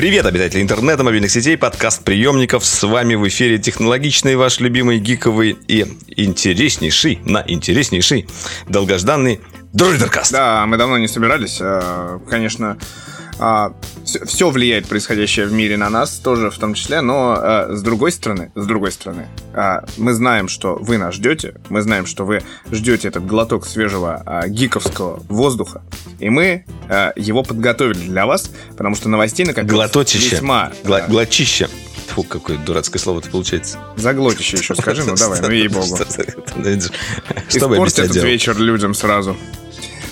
Привет, обитатели интернета, мобильных сетей, подкаст-приемников. С вами в эфире технологичный, ваш любимый, гиковый и интереснейший, на интереснейший, долгожданный Дроидеркаст. Да, мы давно не собирались. э, Конечно, все влияет происходящее в мире на нас тоже в том числе, но э, с другой стороны, с другой стороны, э, мы знаем, что вы нас ждете, мы знаем, что вы ждете этот глоток свежего э, гиковского воздуха, и мы э, его подготовили для вас, потому что новостей накопилось Глоточище. весьма... Гла- э, глотчище. Фу, какое дурацкое слово-то получается. заглотище еще скажи, ну давай, ну ей-богу. Испорть этот вечер людям сразу.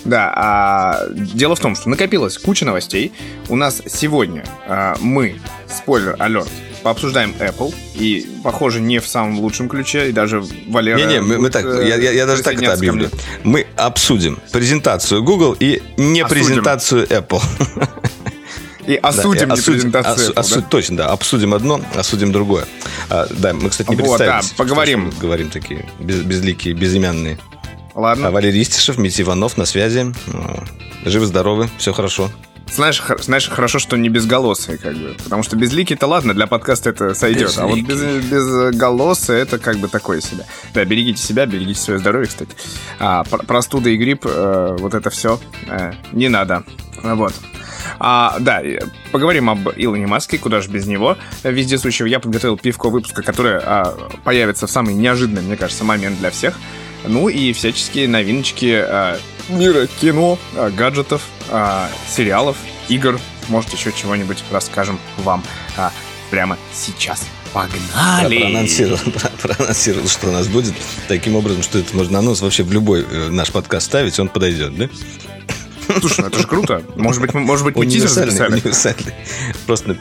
Да, а дело в том, что накопилась куча новостей. У нас сегодня а, мы, спойлер, алерт, пообсуждаем Apple. И, похоже, не в самом лучшем ключе. И даже Валера... Не-не, мы, мы так, э, я, я- я даже так это объявлю. Мы обсудим презентацию Google и не Осудим. презентацию Apple. И осудим Да, не осудим- презентацию осу- Apple, осу- да? Точно, да. Обсудим одно, осудим другое. А, да, мы, кстати, не Вот, представились. да, поговорим. Что мы Говорим такие без- безликие, безымянные. А Ладно. Валерий Истишев, Митя Иванов на связи. А, Живы-здоровы, все хорошо. Знаешь, хор- знаешь, хорошо, что не безголосые, как бы. Потому что безликий-то ладно, для подкаста это сойдет. А вот без, безголосые это как бы такое себе. Да, берегите себя, берегите свое здоровье, кстати. А, пр- простуда и грипп, э, вот это все не надо. Вот. А, да, поговорим об Илоне Маске, куда же без него. Вездесущего я подготовил пивко выпуска, которое а, появится в самый неожиданный, мне кажется, момент для всех. Ну и всяческие новиночки а, мира кино, а, гаджетов, а, сериалов, игр. Может, еще чего-нибудь расскажем вам а, прямо сейчас. Погнали! проанонсировал, про- проанонсировал, что у нас будет. Таким образом, что это можно анонс вообще в любой э, наш подкаст ставить, он подойдет, да? Слушай, ну это же круто. Может быть, мы, может быть, мы тизер записали? универсальный. Просто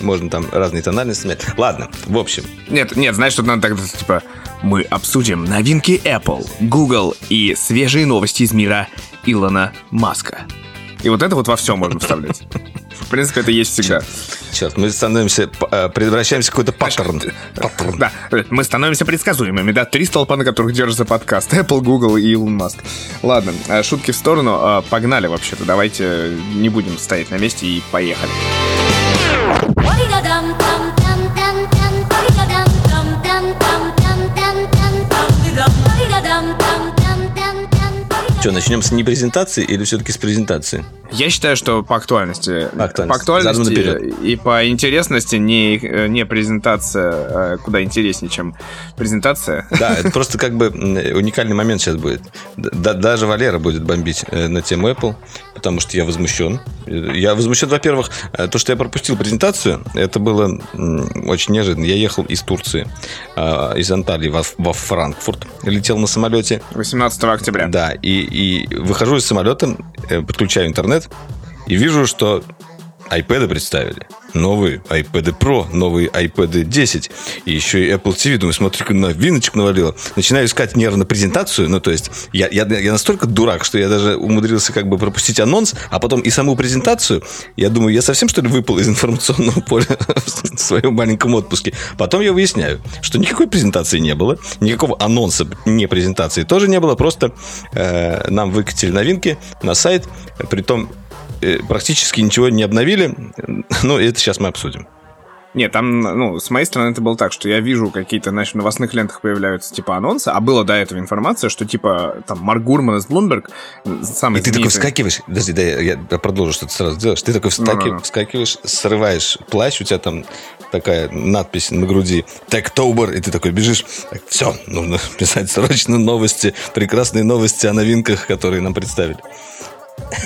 можно там разные тональности менять. Ладно, в общем, Нет, нет, знаешь, что надо тогда, типа, мы обсудим новинки Apple, Google и свежие новости из мира Илона Маска. И вот это вот во все можно вставлять. В принципе, это есть всегда. сейчас мы становимся, э, превращаемся в какой-то паттерн. Паттерн. Да, мы становимся предсказуемыми, да, три столпа, на которых держится подкаст. Apple, Google и Илон Маск. Ладно, э, шутки в сторону, э, погнали вообще-то. Давайте не будем стоять на месте и поехали. Что, начнем с не презентации или все-таки с презентации? Я считаю, что по актуальности, По актуальности. по актуальности и по интересности не, э, не презентация, а куда интереснее, чем презентация. Да, это просто как бы уникальный момент сейчас будет. Даже Валера будет бомбить э, на тему Apple, потому что я возмущен. Э, Я возмущен, во-первых, то, что я пропустил презентацию, это было очень неожиданно. Я ехал из Турции, э, из Анталии во, во Франкфурт, летел на самолете. 18 октября. Да, и, и выхожу из самолета, э, подключаю интернет и вижу, что iPad представили. Новые iPad Pro, новые iPad 10. И еще и Apple TV. Думаю, смотри, как новиночек навалило. Начинаю искать нервно презентацию. Ну, то есть, я, я, я настолько дурак, что я даже умудрился как бы пропустить анонс, а потом и саму презентацию. Я думаю, я совсем, что ли, выпал из информационного поля в своем маленьком отпуске. Потом я выясняю, что никакой презентации не было, никакого анонса не презентации тоже не было. Просто э, нам выкатили новинки на сайт. Притом э, практически ничего не обновили. Ну, это сейчас мы обсудим. Нет, там, ну, с моей стороны это было так, что я вижу какие-то, знаешь, в новостных лентах появляются, типа, анонсы, а было до этого информация, что, типа, там, Марк Гурман из Bloomberg, самый И ты такой вскакиваешь, подожди, да, я, продолжу, что ты сразу делаешь. Ты такой вскаки- Ну-ну-ну. вскакиваешь, срываешь плащ, у тебя там такая надпись на груди «Techtober», и ты такой бежишь, так, все, нужно писать срочно новости, прекрасные новости о новинках, которые нам представили.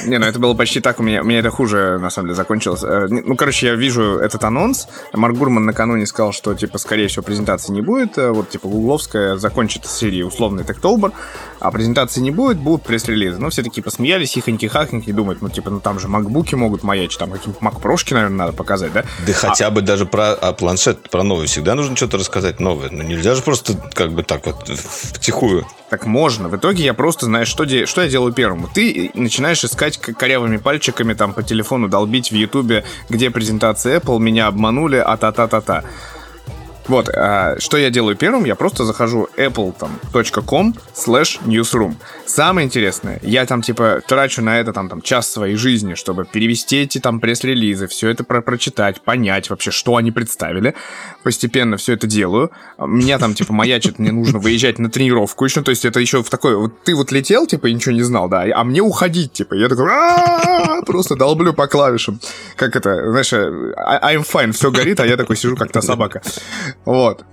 Не, ну это было почти так, у меня, у меня это хуже, на самом деле, закончилось. Э, Ну, короче, я вижу этот анонс. Марк Гурман накануне сказал, что, типа, скорее всего, презентации не будет. Э, Вот, типа, гугловская закончит серию условный Techtober, а презентации не будет, будут пресс-релизы. Ну, все такие посмеялись, хихоньки-хахоньки, думают, ну, типа, ну, там же макбуки могут маячить, там какие-нибудь макпрошки, наверное, надо показать, да? Да хотя бы даже про а планшет, про новый всегда нужно что-то рассказать новое. Ну, нельзя же просто как бы так вот втихую. Так можно. В итоге я просто, знаешь, что, де- что я делаю первым? Ты начинаешь искать к- корявыми пальчиками там по телефону, долбить в Ютубе, где презентация Apple, меня обманули, а та-та-та-та. Вот, а, что я делаю первым? Я просто захожу apple.com slash newsroom. Самое интересное, я там, типа, трачу на это там, там час своей жизни, чтобы перевести эти там пресс-релизы, все это про прочитать, понять вообще, что они представили. Постепенно все это делаю. Меня там, типа, маячит, мне нужно выезжать на тренировку еще, то есть это еще в такой, вот ты вот летел, типа, и ничего не знал, да, а мне уходить, типа, я такой, просто долблю по клавишам. Как это, знаешь, э, I'm fine, все горит, а я такой сижу, как та собака. Вот.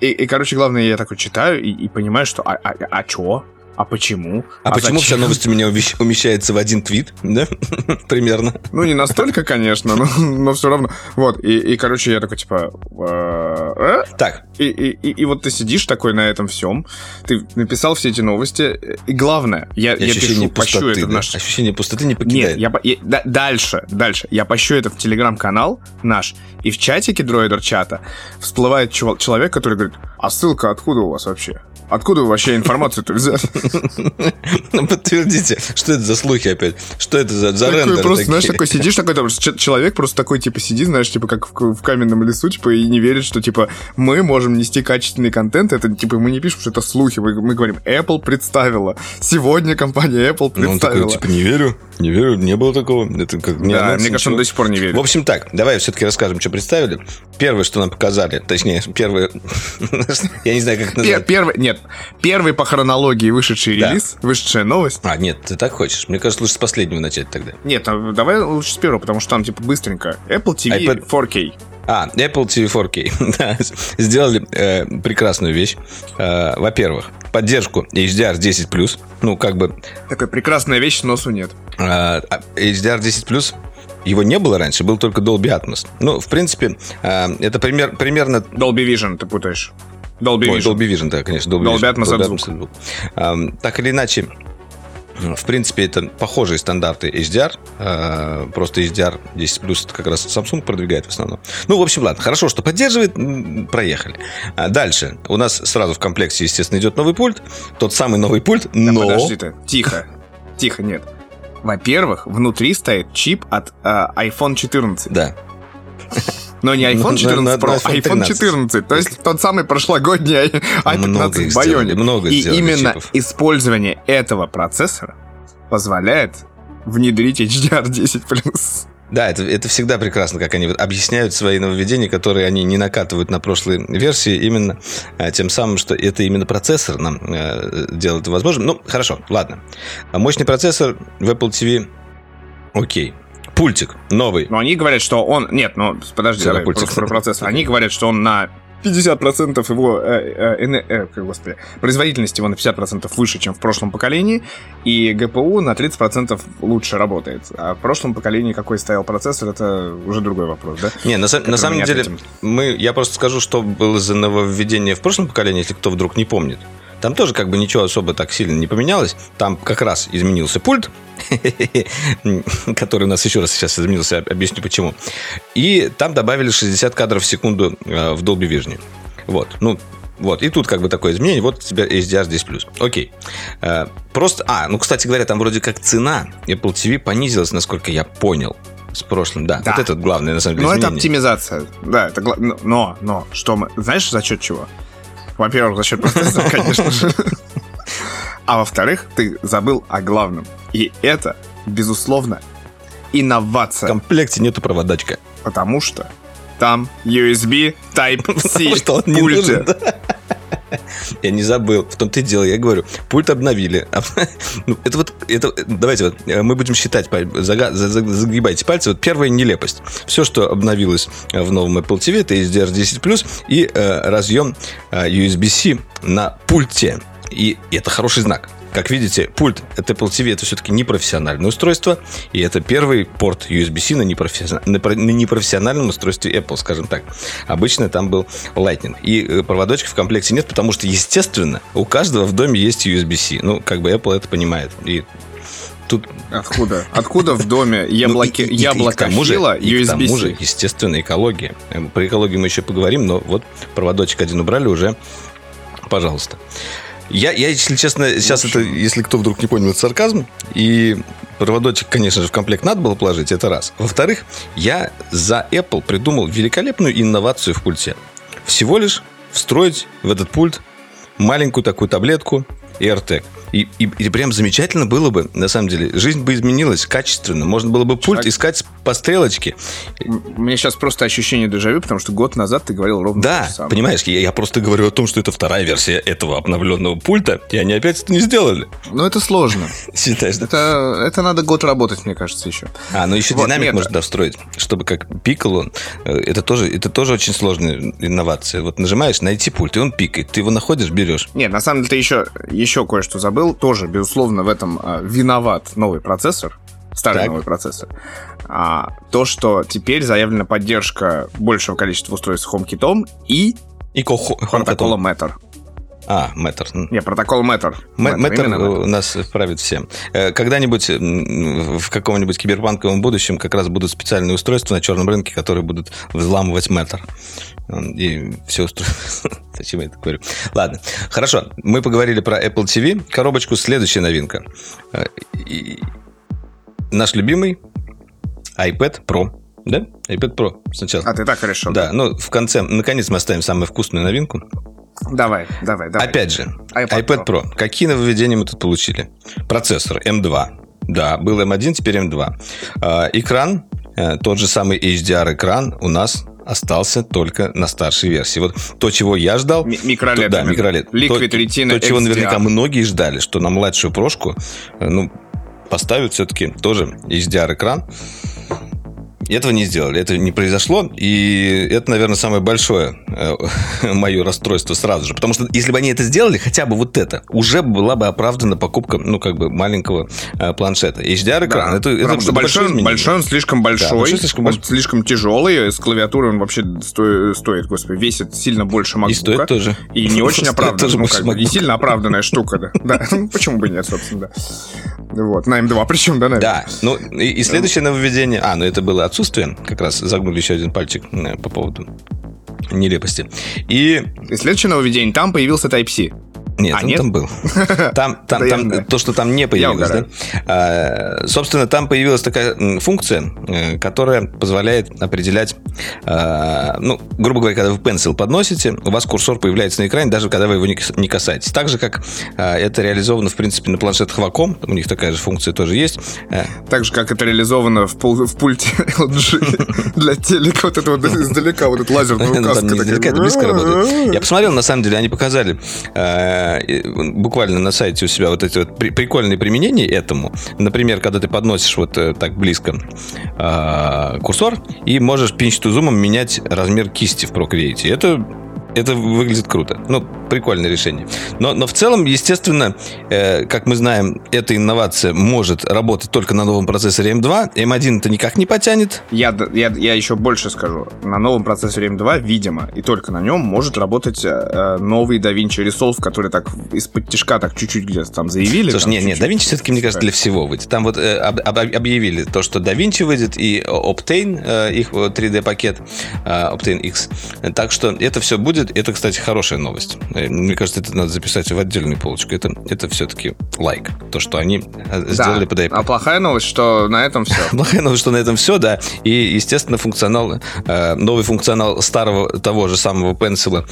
И, и, короче, главное, я такой читаю и, и понимаю, что а, а, а чё? А почему? А, а почему зачем? вся новость у меня умещается в один твит, да? Примерно. Ну, не настолько, конечно, но, но все равно. Вот, и, и короче, я такой, типа... Э, так. И, и, и, и вот ты сидишь такой на этом всем, ты написал все эти новости, и главное, я, я пишу, пощу пустоты, это да? наш... Ощущение пустоты не покидает. Нет, я, я, да, дальше, дальше. Я пощу это в телеграм-канал наш, и в чатике дроидер чата всплывает человек, который говорит, а ссылка откуда у вас вообще? Откуда вы вообще информацию-то взяли? Подтвердите, что это за слухи опять? Что это за, за рендер просто, знаешь, такой сидишь, такой там, человек просто такой, типа, сидит, знаешь, типа, как в, в каменном лесу, типа, и не верит, что, типа, мы можем нести качественный контент. Это, типа, мы не пишем, что это слухи. Мы, мы говорим, Apple представила. Сегодня компания Apple представила. Ну, он такой, типа, не верю, не верю, не было такого. Это как не Да, мне кажется, он до сих пор не верит. В общем, так, давай все-таки расскажем, что представили. Первое, что нам показали, точнее, первое, я не знаю, как это назвать. Первый, нет, первый по хронологии вышедший да. релиз, вышедшая новость. А, нет, ты так хочешь? Мне кажется, лучше с последнего начать тогда. Нет, а давай лучше с первого, потому что там, типа, быстренько. Apple TV iPad... 4K. А, Apple TV 4K. да, сделали э, прекрасную вещь. Э, во-первых, поддержку HDR 10+. Ну, как бы... Такая прекрасная вещь, носу нет. Э, HDR 10+, его не было раньше, был только Dolby Atmos. Ну, в принципе, э, это пример, примерно... Dolby Vision, ты путаешь. Dolby Vision. Ой, Dolby Vision, да, конечно. Dolby, Dolby Atmos Dolby Atmos звук. Так или иначе, в принципе, это похожие стандарты HDR. Э, просто HDR 10 плюс как раз Samsung продвигает в основном. Ну, в общем, ладно. Хорошо, что поддерживает. Проехали. А дальше. У нас сразу в комплекте, естественно, идет новый пульт. Тот самый новый пульт, но... Да, подожди ты. Тихо. Тихо, нет. Во-первых, внутри стоит чип от э, iPhone 14. Да. Но не iPhone 14 Pro, а iPhone 14. То есть тот самый прошлогодний i15 Bionic. И именно использование этого процессора позволяет внедрить HDR10+. Да, это, это всегда прекрасно, как они объясняют свои нововведения, которые они не накатывают на прошлые версии, именно а, тем самым, что это именно процессор нам а, делает возможным. Ну, хорошо, ладно. Мощный процессор в Apple TV, окей пультик новый. Но они говорят, что он... Нет, ну, подожди, давай, пультик. про процессор. Они говорят, что он на 50% его э, э, э, э, господи, производительность его на 50% выше, чем в прошлом поколении, и ГПУ на 30% лучше работает. А в прошлом поколении какой стоял процессор, это уже другой вопрос, да? Не, на, на самом деле, мы, я просто скажу, что было за нововведение в прошлом поколении, если кто вдруг не помнит. Там тоже как бы ничего особо так сильно не поменялось. Там как раз изменился пульт, который у нас еще раз сейчас изменился, объясню почему. И там добавили 60 кадров в секунду э, в Dolby Vision. Вот, ну, вот, и тут как бы такое изменение, вот у тебя HDR здесь плюс. Окей. Э, просто, а, ну, кстати говоря, там вроде как цена Apple TV понизилась, насколько я понял с прошлым, да. да. Вот это главное, на самом деле, Но изменение. это оптимизация, да, это но, но, что мы, знаешь, за счет чего? Во-первых, за счет процессора, конечно же. А во-вторых, ты забыл о главном. И это, безусловно, инновация. В комплекте нету проводочка. Потому что там USB Type-C пульт. Я не забыл. В том-то и дело, я говорю, пульт обновили. Ну, это вот, это, давайте вот, э, мы будем считать, загибайте пальцы. Вот первая нелепость. Все, что обновилось в новом Apple TV, это HDR10+, и э, разъем э, USB-C на пульте. И это хороший знак. Как видите, пульт от Apple TV это все-таки непрофессиональное устройство, и это первый порт USB-C на, на непрофессиональном устройстве Apple, скажем так. Обычно там был Lightning. И э, проводочка в комплекте нет, потому что, естественно, у каждого в доме есть USB-C. Ну, как бы Apple это понимает. И тут... Откуда? Откуда в доме яблоки, ну, и, и, яблоко и, и USB-C? И к тому же, естественно, экология. Про экологию мы еще поговорим, но вот проводочек один убрали уже. Пожалуйста. Я, я, если честно, сейчас это, если кто вдруг не понял, это сарказм. И проводочек, конечно же, в комплект надо было положить, это раз. Во-вторых, я за Apple придумал великолепную инновацию в пульте. всего лишь встроить в этот пульт маленькую такую таблетку AirTag. И, и, и прям замечательно было бы, на самом деле. Жизнь бы изменилась качественно. Можно было бы пульт Так. искать по стрелочке. М- Мне сейчас просто ощущение дежавю, потому что год назад ты говорил ровно то Да, же самое. понимаешь, я, я просто говорю о том, что это вторая версия этого обновленного пульта, и они опять это не сделали. Но это сложно. Считаешь, да? Это, это надо год работать, мне кажется, еще. А, ну еще Вот, динамик нет. можно встроить, чтобы как пикал он. Э, Это тоже, это тоже очень сложная инновация. Вот нажимаешь найти пульт, и он пикает. Ты его находишь, берешь. Нет, на самом деле ты еще, еще кое-что забыл. Тоже, безусловно, в этом а, виноват новый процессор. Старый Так. новый процессор. А, то, что теперь заявлена поддержка большего количества устройств HomeKit и И ко- протокола Matter. А, Matter. Не, протокол Matter. М- Matter именно Matter. у нас вправит всем. Э, Когда-нибудь в каком-нибудь киберпанковом будущем как раз будут специальные устройства на черном рынке, которые будут взламывать Matter. М, И все устройства. Зачем я это говорю? Ладно. Хорошо. Мы поговорили про Apple TV. Коробочку следующая новинка. Э, и- Наш любимый iPad Pro. Да? iPad Pro сначала. А ты так решил? Да, ну в конце, наконец мы оставим самую вкусную новинку. Давай, давай, давай. Опять же, iPad iPad, Pro. Какие нововведения мы тут получили? Процессор M2. Да, был M1, теперь M2. А, экран, э, тот же самый HDR-экран у нас остался только на старшей версии. Вот то, чего я ждал... Ми- микролет то- Да, микролет. Liquid то, Retina То, чего XDR. наверняка многие ждали, что на младшую прошку, э, ну, поставят все-таки тоже HDR-экран. Этого не сделали, это не произошло, и это, наверное, самое большое э, мое расстройство сразу же. Потому что если бы они это сделали, хотя бы вот это, уже была бы оправдана покупка, ну, как бы, маленького э, планшета. HDR-экран, Да, это, это что большой, изменение. большой он слишком большой, большой слишком он большой. слишком тяжелый, с клавиатурой он вообще сто- стоит, господи, весит сильно больше MacBook. И стоит тоже. И не очень Стоит тоже ну, как бы, MacBook. сильно оправданная штука, да. Да, ну, почему бы нет, собственно, да. Вот, на М2 причем, да, наверное? Да, ну и, следующее нововведение, а, ну это было отсутствие, как раз загнули еще один пальчик по поводу нелепости. И следующее нововведение, там появился Type-C. Нет, А, он нет? там был. Там, там, там то, что там не появилось, да? А, Собственно, там появилась такая функция, э, которая позволяет определять, а, ну, грубо говоря, когда вы Pencil подносите, у вас курсор появляется на экране, даже когда вы его не кас- не касаетесь. Так же, как а, это реализовано, в принципе, на планшетах Wacom, у них такая же функция тоже есть. Э, Так же, как это реализовано в, пул- в пульте LG для телека. Вот это вот издалека, вот эта лазерная Ну, указка. там не такая. издалека, это близко работает. Я посмотрел, на самом деле, они показали буквально на сайте у себя вот эти вот при- прикольные применения этому. Например, когда ты подносишь вот э, так близко э, курсор и можешь pinch-to-zoom менять размер кисти в Procreate. Это это выглядит круто. Ну, прикольное решение. Но, но в целом, естественно, э, как мы знаем, эта инновация может работать только на новом процессоре M2. M1 это никак не потянет. Я, я, я еще больше скажу. На новом процессоре M2, видимо, и только на нем может работать э, э, новый DaVinci Resolve, который так из-под тяжка так чуть-чуть где-то там заявили. Слушай, нет, нет. DaVinci все-таки, мне кажется, для всего выйдет. Там вот э, об- об- объявили то, что DaVinci выйдет, и Optane, э, их вот 3D-пакет, э, Optane X. Так что это все будет. Это, кстати, хорошая новость. Э, Мне кажется, это надо записать в отдельную полочку. Это, это все-таки лайк. То, что они э, Да. сделали под iPad. А плохая новость, что на этом все. Плохая новость, что на этом все, да. И, естественно, функционал, э, новый функционал старого того же самого Pencil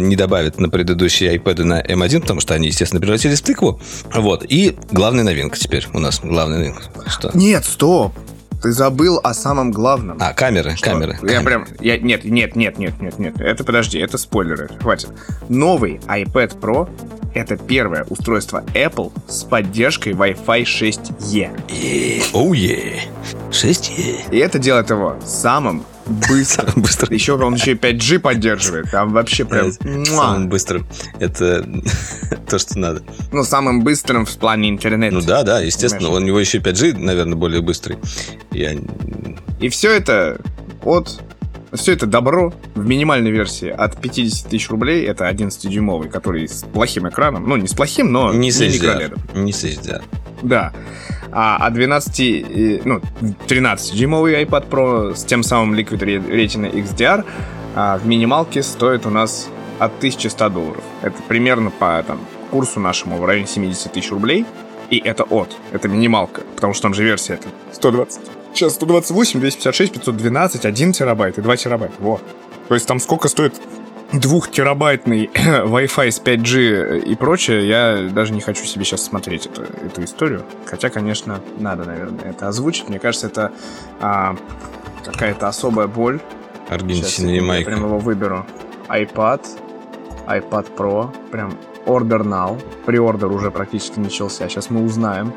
не добавит на предыдущие iPad на M1, потому что они, естественно, превратились в тыкву. Вот. И главная новинка теперь у нас. Главная новинка. Что? Нет, стоп. Ты забыл о самом главном. А, камеры, Что? камеры. Я камеры. прям... Я, нет, нет, нет, нет, нет, нет. Это подожди, это спойлеры. Хватит. Новый iPad Pro это первое устройство Apple с поддержкой Wi-Fi 6E. Е, Оу, е. 6 е. И это делает его самым быстрым. Самым быстрым. Еще он еще и 5G поддерживает. Там вообще прям... муа. Самым быстрым. Это то, что надо. Ну, самым быстрым в плане интернета. Ну да, да, естественно. У него еще 5G, наверное, более быстрый. Я... И все это от... Все это добро в минимальной версии от 50 тысяч рублей. Это 11-дюймовый, который с плохим экраном. Ну, не с плохим, но Не с HDR. Не с HDR. Да. А, а 12, э, ну, 13-дюймовый iPad Pro с тем самым Liquid Re- Retina XDR а, в минималке стоит у нас от 1100 долларов. Это примерно по там, курсу нашему в районе 70 тысяч рублей. И это от. Это минималка. Потому что там же версия это 120. Сейчас 128, 256, 512, 1 терабайт и 2 терабайта. Вот. То есть там сколько стоит двухтерабайтный Wi-Fi с 5G и прочее, я даже не хочу себе сейчас смотреть эту, эту историю. Хотя, конечно, надо, наверное, это озвучить. Мне кажется, это а, какая-то особая боль. Аргентина и Майка. Я прям его выберу. iPad, iPad Pro, прям order now. Приордер уже практически начался. Сейчас мы узнаем.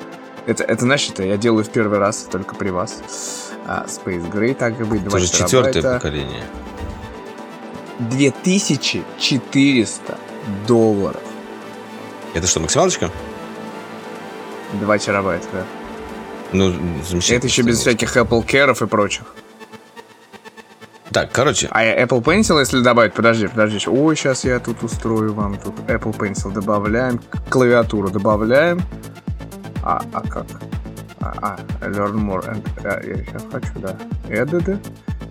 Это, это знаешь, это я делаю в первый раз, только при вас. А, Space Gray, так и быть, 2 Это же четвертое поколение. 2400 долларов. Это что, максималочка? 2 терабайта, да. Ну, замечательно. Это еще без всяких Apple Care и прочих. Так, короче. А Apple Pencil, если добавить, подожди, подожди. Ой, сейчас я тут устрою вам. Тут Apple Pencil добавляем, клавиатуру добавляем. А, а как? А, а learn more. And, а, я сейчас хочу, да. Added.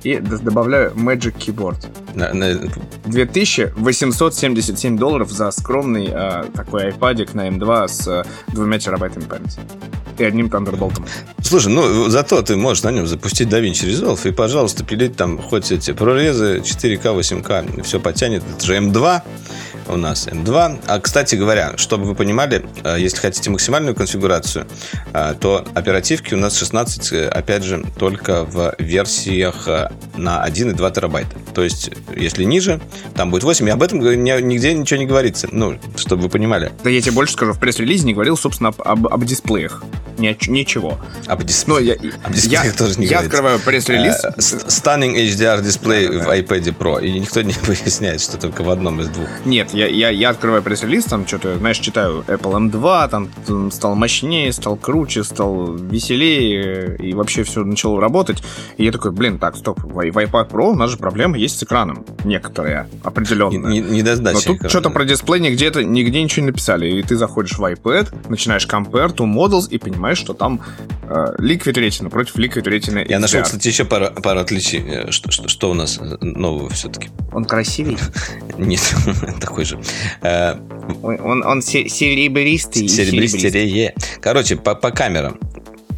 И добавляю Magic Keyboard. На, на... 2877 долларов за скромный а, такой iPad на M2 с а, двумя терабайтами памяти и одним Thunderbolt. Слушай, ну зато ты можешь на нем запустить DaVinci Resolve и, пожалуйста, пилить там хоть эти прорезы 4К, 8К, все потянет. Это же M2 у нас M2. А, кстати говоря, чтобы вы понимали, э, если хотите максимальную конфигурацию, э, то оперативки у нас 16, э, опять же, только в версиях на 1 и 2 терабайта. То есть, если ниже, там будет 8, и об этом нигде ничего не говорится. Ну, чтобы вы понимали. Да я тебе больше скажу, в пресс-релизе не говорил, собственно, об, об, об дисплеях. Ни, ничего. Об дисплеях? Но я, об дисплеях я, тоже не Я говорится. открываю пресс-релиз. Stunning HDR дисплей да, да, в iPad Pro. И никто не поясняет, что только в одном из двух. Нет, я, я, я открываю пресс-релиз, там что-то, знаешь, читаю Apple M2, там стал мощнее, стал круче, стал веселее, и вообще все начало работать. И я такой, блин, так, стоп, в, в iPad Pro у нас же проблема есть с экраном. Некоторые, определенные. Не, не, Но тут что-то про дисплей нигде-то, нигде ничего не написали. И ты заходишь в iPad, начинаешь compare to models и понимаешь, что там э, Liquid Retina против Liquid Retina Я нашел, кстати, еще пару, пару отличий. Э, что, что, что у нас нового все-таки? Он красивый? Нет, такой же. Э, он, он серебристый. Серебристее. Короче, по, по камерам.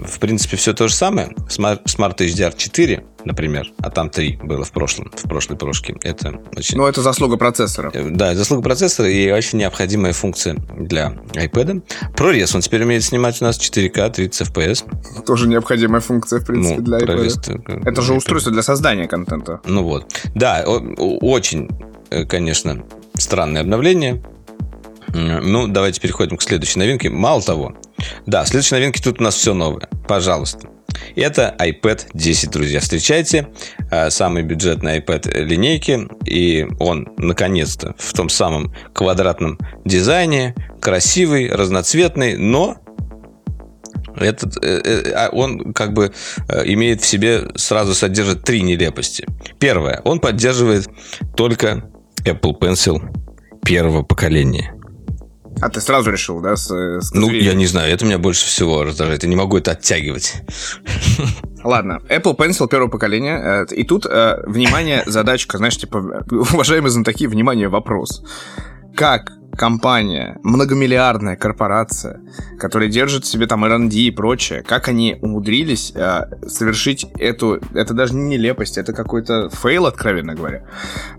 В принципе, все то же самое. Smart, Smart HDR 4, например, а там 3 было в прошлом, в прошлой прошке. Это очень... Ну, это заслуга процессора. Э, да, заслуга процессора и очень необходимая функция для iPad. ProRes, он теперь умеет снимать у нас 4К, 30 FPS. Тоже необходимая функция, в принципе, ну, для iPad. Это же устройство для создания контента. Ну вот. Да, очень, э, конечно, странное обновление. Ну, давайте переходим к следующей новинке. Мало того, да, следующей новинки тут у нас все новое. Пожалуйста. Это iPad 10, друзья. Встречайте э, самый бюджетный iPad линейки. И он, наконец-то, в том самом квадратном дизайне. Красивый, разноцветный, но этот, э, э, а он как бы имеет в себе, сразу содержит три нелепости. Первое, он поддерживает только Apple Pencil первого поколения. А ты сразу решил, да? С, с ну, я не знаю, это меня больше всего раздражает. Я не могу это оттягивать. Ладно, Apple Pencil первого поколения. Э, и тут, э, внимание, задачка, знаешь, типа, уважаемые знатоки, внимание, вопрос. Как компания, многомиллиардная корпорация, которая держит в себе там R&D и прочее, как они умудрились э, совершить эту... Это даже не нелепость, это какой-то фейл, откровенно говоря.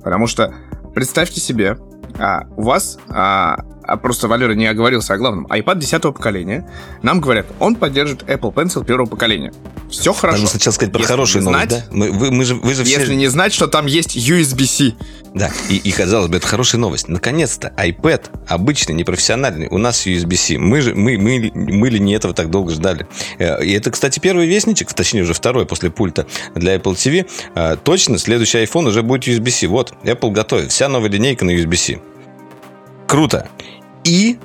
Потому что представьте себе, а, у вас а, а просто Валера не оговорился о главном. iPad 10 поколения. Нам говорят, он поддержит Apple Pencil первого поколения. Все хорошо. Нужно сначала сказать про если хорошие новости, да? Мы, вы, мы же, вы же все... Если не знать, что там есть USB-C. Да, и, и казалось бы, это хорошая новость. Наконец-то iPad обычный, непрофессиональный, у нас USB-C. Мы, же, мы, мы, мы ли не этого так долго ждали? Э, и это, кстати, первый вестничек, точнее уже второй после пульта для Apple TV. Э, точно, следующий iPhone уже будет USB-C. Вот, Apple готовит. Вся новая линейка на USB-C. Круто. И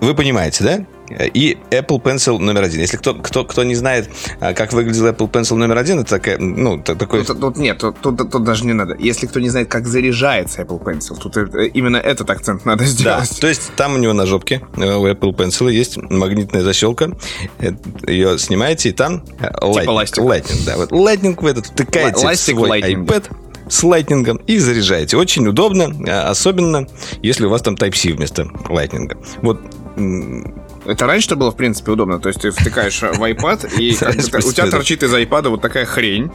вы понимаете, да? И Apple Pencil номер один. Если кто, кто, кто не знает, а, как выглядел Apple Pencil номер один, это такая, ну, такой... Тут, тут нет, тут, тут, тут даже не надо. Если кто не знает, как заряжается Apple Pencil, тут именно этот акцент надо сделать. Да, то есть там у него на жопке, э, у Apple Pencil есть магнитная защелка, э, ее снимаете, и там э, типа Lightning, Lightning, да, вот Lightning в этот втыкаете в свой lightning. iPad, с лайтнингом и заряжаете. Очень удобно, а, особенно если у вас там Type-C вместо лайтнинга. Вот это раньше было, в принципе, удобно. То есть ты втыкаешь в iPad, и у тебя торчит из iPad вот такая хрень.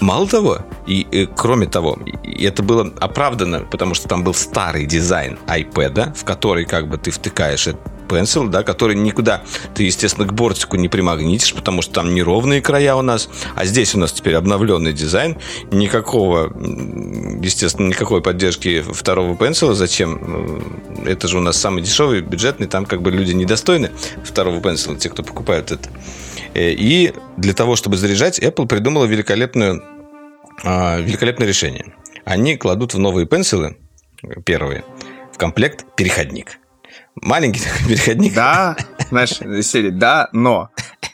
Мало того, и, и кроме того, и это было оправдано, потому что там был старый дизайн iPad, в который как бы ты втыкаешь Pencil, да, который никуда ты, естественно, к бортику не примагнитишь, потому что там неровные края у нас, а здесь у нас теперь обновленный дизайн, никакого, естественно, никакой поддержки второго Pencil, зачем? Это же у нас самый дешевый, бюджетный, там как бы люди недостойны второго Pencil, те, кто покупают это. Э, и для того, чтобы заряжать, Apple придумала великолепную, а, великолепное решение. Они кладут в новые пенсилы, первые, в комплект переходник. Маленький переходник. Да, знаешь, серии, да, но.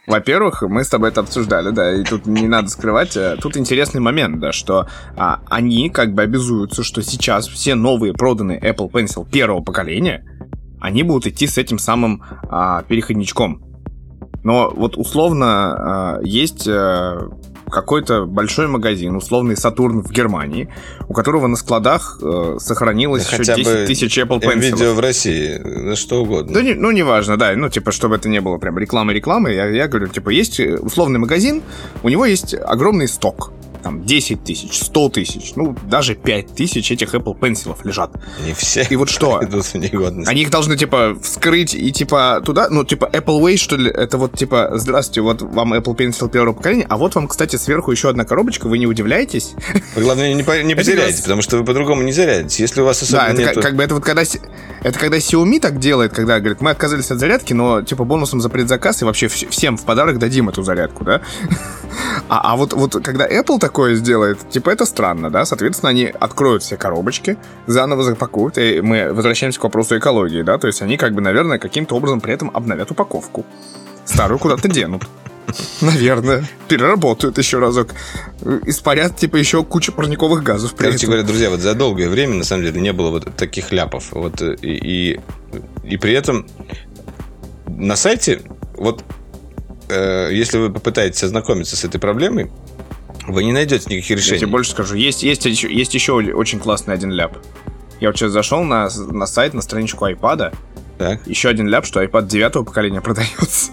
Во-первых, мы с тобой это обсуждали, да, и тут не надо скрывать. Э, тут интересный момент, да, что а, они как бы обязуются, что сейчас все новые проданные Apple Pencil первого поколения, они будут идти с этим самым а, переходничком. Но вот условно э, есть э, какой-то большой магазин, условный Сатурн в Германии, у которого на складах э, сохранилось да еще 10 тысяч Apple Pencil. видео в России, да что угодно. Да, не, ну, неважно, да, ну, типа, чтобы это не было прям рекламы-рекламы, я, я говорю, типа, есть условный магазин, у него есть огромный сток там 10 тысяч, 100 тысяч, ну, даже 5 тысяч этих Apple Pencil лежат. Не все. И вот что? Они их должны, типа, вскрыть и, типа, туда, ну, типа, Apple Way, что ли, это вот, типа, здравствуйте, вот вам Apple Pencil первого поколения, а вот вам, кстати, сверху еще одна коробочка, вы не удивляетесь? Вы, главное, не, не потеряете, потому что вы по-другому не зарядите. Если у вас особенно Да, это нету... как, бы это вот когда... Это когда Xiaomi так делает, когда, говорит, мы отказались от зарядки, но, типа, бонусом за предзаказ и вообще всем в подарок дадим эту зарядку, да? А, а вот, вот когда Apple такое сделает, типа это странно, да? Соответственно, они откроют все коробочки, заново запакуют, и мы возвращаемся к вопросу экологии, да? То есть они как бы, наверное, каким-то образом при этом обновят упаковку. Старую куда-то денут. Наверное. Переработают еще разок. Испарят, типа, еще кучу парниковых газов. Короче этом. говоря, друзья, вот за долгое время, на самом деле, не было вот таких ляпов. Вот, и, и, и при этом на сайте вот Э, если вы попытаетесь ознакомиться с этой проблемой, вы не найдете никаких решений. Я тебе больше скажу. Есть, есть, есть еще очень классный один ляп. Я вот сейчас зашел на, на сайт, на страничку iPad. Так. Еще один ляп, что iPad девятого поколения продается.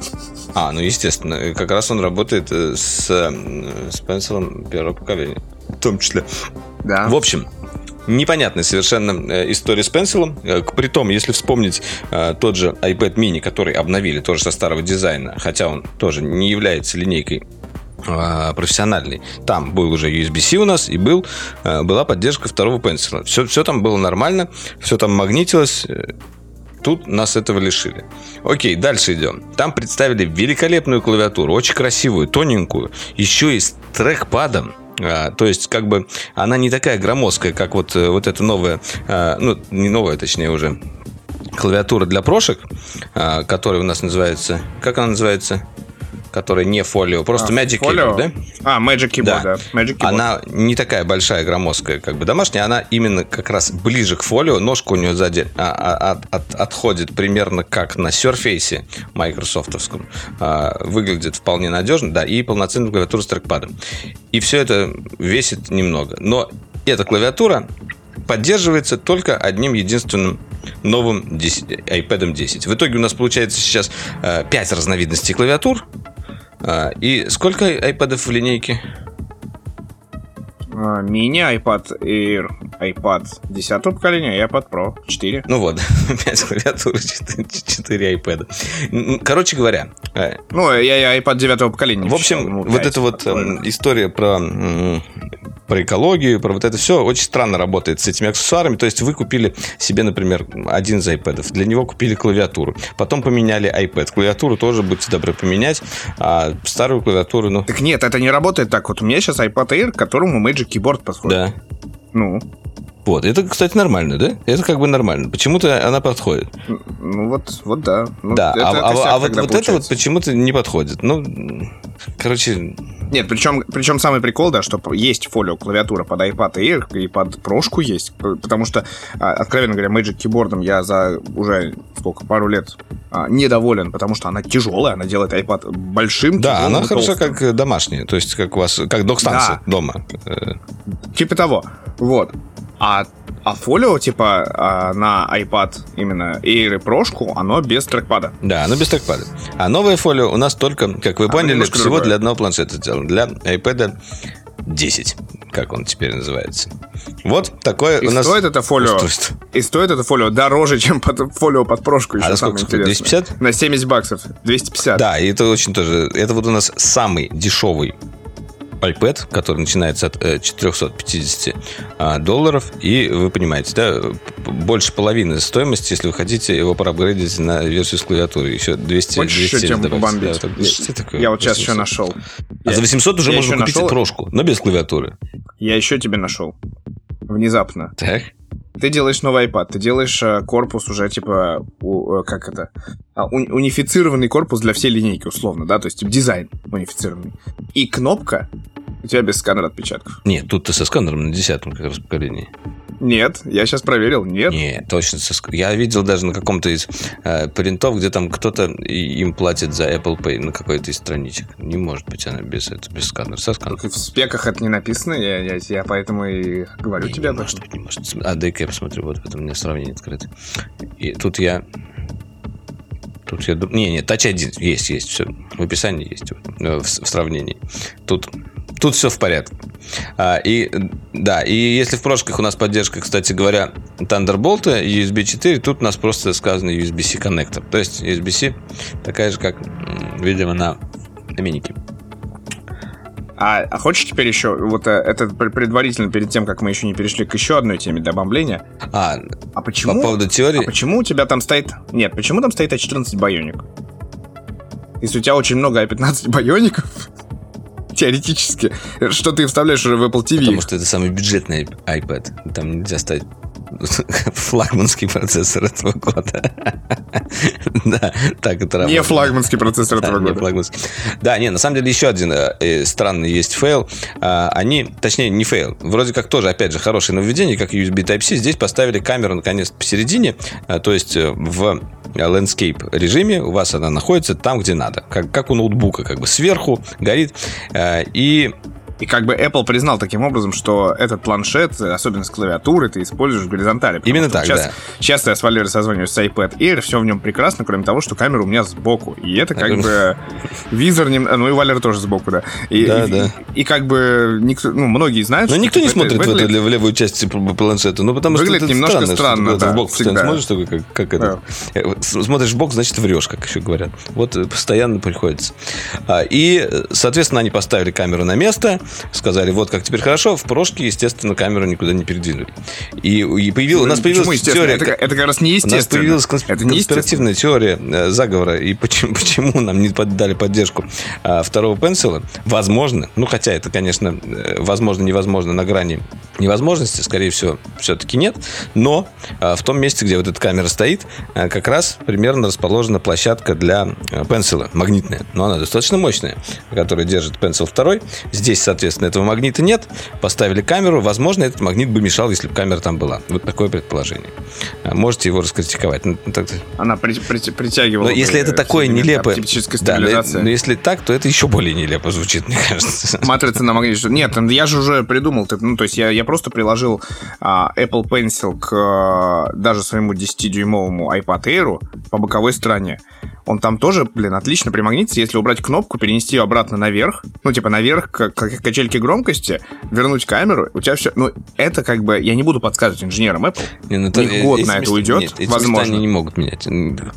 А, ну естественно. Как раз он работает э, с, э, с пенсилом первого поколения. В том числе. Да. В общем, непонятная совершенно э, история с. Э, притом, если вспомнить тот же iPad mini, который обновили тоже со старого дизайна, хотя он тоже не является линейкой профессиональный. Там был уже USB-C у нас, и был, была поддержка второго пенсила. Все, все там было нормально, все там магнитилось. Тут нас этого лишили. Окей, дальше идем. Там представили великолепную клавиатуру, очень красивую, тоненькую, еще и с трекпадом. А, то есть, как бы, она не такая громоздкая, как вот, э, вот эта новая, а, ну, не новая, точнее, уже клавиатура для прошек, а, которая у нас называется, как она называется? Которая не фолио, просто а, Magic фолио? Keyboard, да? А, Magic Keyboard, да. да. Magic Keyboard. Она не такая большая, громоздкая, как бы домашняя, она именно как раз ближе к фолио, ножка у нее сзади а, а, от, от, отходит примерно как на Surface майкрософтовском. А, выглядит вполне надежно, да, и полноценная клавиатура с трекпадом. И все это весит немного. Но эта клавиатура поддерживается только одним единственным новым 10, iPad 10. В итоге у нас получается сейчас э, 5 разновидностей клавиатур, а, и сколько iPad в линейке? А, мини, iPad Air, iPad 10 поколения и iPad Pro 4. Ну вот, 5 клавиатур, 4, 4 iPad. Короче говоря... Э, ну, я, я iPad 9 поколения. В общем, ну, вот эта вот э, история про про экологию, про вот это все очень странно работает с этими аксессуарами. То есть вы купили себе, например, один из iPad, для него купили клавиатуру, потом поменяли iPad. Клавиатуру тоже будьте добры поменять, а старую клавиатуру, ну... Так нет, это не работает так. Вот у меня сейчас iPad Air, к которому Magic Keyboard подходит. Да. Ну, вот, это, кстати, нормально, да? Это как бы нормально. Почему-то она подходит. Ну вот, вот да. Ну, да, это, а, это а, а вот, вот это вот почему-то не подходит. Ну, короче... Нет, причем, причем самый прикол, да, что есть фолио клавиатура под iPad Air и под прошку есть, потому что, а, откровенно говоря, Magic Keyboard я за уже сколько, пару лет а, недоволен, потому что она тяжелая, она делает iPad большим, Да, она хороша как домашняя, то есть как у вас, как док-станция да. дома. Типа того, вот. А, а фолио, типа, а, на iPad именно Air и прошку, оно без трекпада. Да, оно без трекпада. А новое фолио у нас только, как вы а поняли, всего другое. для одного планшета сделано. Для iPad 10, как он теперь называется. Вот такое И у нас стоит это фолио, устройство. и стоит это фолио дороже, чем под, фолио под прошку. Еще А сколько стоит? интересное. 250? На 70 баксов. 250. Да, и это очень тоже... Это вот у нас самый дешевый iPad, который начинается от э, 450 а, долларов. И вы понимаете, да, больше половины стоимости, если вы хотите его проапгрейдить на версию с клавиатурой. Еще 200 Хочешь еще 270 тему побомбить? Да, так, что такое? Я вот сейчас еще 800. нашел. А за 800 уже я можно еще купить нашел- прошку, но без клавиатуры. Я еще тебе нашел. Внезапно. Так. Ты делаешь новый iPad, ты делаешь э, корпус уже типа, у- э, как это, а, уни- унифицированный корпус для всей линейки, условно, да, то есть типа, дизайн унифицированный. И кнопка у тебя без сканера отпечатков. Нет, тут ты со сканером на десятом как раз поколении. Нет, я сейчас проверил, нет. Не, точно. со ск- Я видел даже на каком-то из э, принтов, где там кто-то им платит за Apple Pay на какой-то из страничек. Не может быть она без, это, без сканера. Со сканером. Только в спеках это не написано, я, я, я поэтому и говорю Не, тебе не об этом. может быть, не может. А, дай-ка я посмотрю, вот это у меня сравнение открыто. И тут я... Тут я... ду- Не, не, Touch ID есть, есть, все. В описании есть, вот, э, в, в сравнении. Тут, тут все в порядке. А, и, да, и если в прошках у нас поддержка, кстати говоря, Thunderbolt USB 4, тут у нас просто сказано USB-C коннектор. То есть USB-C такая же, как, видимо, на, на минике. А, а хочешь теперь еще, вот э, это пр- предварительно перед тем, как мы еще не перешли к еще одной теме для бомбления. А, А почему? по поводу теории... А почему у тебя там стоит... Нет, почему там стоит А14 байоник? Если у тебя очень много A15 Bionic ов, теоретически, что ты вставляешь уже в Apple TV? Потому что это самый бюджетный iPad. Там нельзя ставить флагманский процессор этого года. Да, так это работает. Не флагманский процессор этого года. Да, не, на самом деле еще один э, э, странный есть фейл. А, Они, точнее, не фейл, вроде как тоже, опять же, хорошее нововведение, как USB Type-C. Здесь поставили камеру, наконец, посередине, а, то есть э, в landscape режиме у вас она находится там, где надо. Как, как у ноутбука, как бы сверху горит. Э, И И как бы Apple признал таким образом, что этот планшет, особенно с клавиатурой, ты используешь в горизонтали. Именно что так, сейчас, да. Часто я с Валерой созваниваюсь с iPad Air, все в нем прекрасно, кроме того, что камера у меня сбоку. И это как бы визор, нем- ну и Валера тоже сбоку, да. И, Да, и, да. И, как бы никто, ну, многие знают, Но что никто не это смотрит в, выглядит- эту, в левую часть пл- планшета. Ну, потому Выглядит что это немножко странно. что странно, ты да, в бок постоянно всегда. смотришь, такой, как, как это. Э, вот с- Смотришь в бок, значит, врешь, как еще говорят. Вот э, постоянно приходится. А, И, э, соответственно, они поставили камеру на место, сказали, вот как теперь хорошо. В прошке, естественно, камеру никуда не передвинули. И, и появилась, у нас появилась теория... Это, это как раз У нас неестественно. появилась консп- это неестественно. конспиративная теория э, заговора, и почему, почему нам не дали поддержку а, второго пенсила. Возможно, ну хотя это, конечно, э, возможно, невозможно на грани невозможности, скорее всего, все-таки нет, но а, в том месте, где вот эта камера стоит, а, как раз примерно расположена площадка для э, пенсила, магнитная, но она достаточно мощная, которая держит пенсил второй. Здесь, соответственно, этого магнита нет, поставили камеру, возможно, этот магнит бы мешал, если бы камера там была. Вот такое предположение. А, Можете его раскритиковать. Ну, так- Она при- при- притягивала... но если это такое нелепое... Да, но, если так, то это еще более нелепо звучит, мне кажется. Матрица на магните. Нет, я же уже придумал. Ну, то есть я, я просто приложил а, Apple Pencil к а, даже своему 10-дюймовому iPad Air по боковой стороне. Он там тоже, блин, отлично примагнитится, если убрать кнопку, перенести ее обратно наверх, ну, типа наверх к, к качельке громкости, вернуть камеру, у тебя все... Ну, это как бы... Я не буду подсказывать инженерам Apple. Не, ну, У них год на это уйдет, нет, эти возможно. они не могут менять.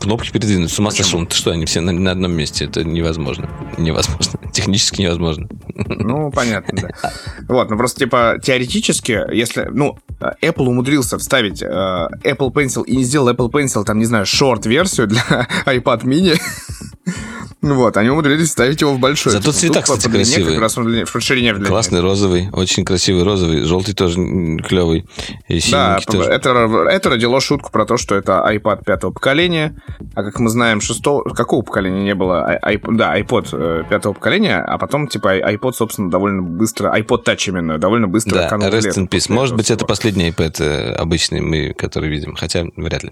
Кнопки передвинуть. С ума сошел. Ну, Ты что, они все на, на одном месте? Это невозможно. Невозможно. Технически невозможно. Ну, понятно, да. Вот, ну просто, типа, теоретически, если, ну, Apple умудрился вставить э, Apple Pencil и не сделал Apple Pencil, там, не знаю, шорт-версию для iPad mini, вот, они умудрились вставить его в большой. Зато Тут цвета, по- кстати, красивые. Как раз в ширине в. Классный розовый. Очень красивый розовый. Желтый тоже клевый. И Да, тоже. это, это родило шутку про то, что это iPad пятого поколения, а как мы знаем, шестого... Какого поколения не было? Ай- iP- да, iPod э, пятого поколения, а потом, типа, iPod, собственно, довольно быстро... iPod Touch именно, довольно быстро Да, канул rest in peace. Может быть, это последний iPad э, обычный, мы, который видим, хотя вряд ли.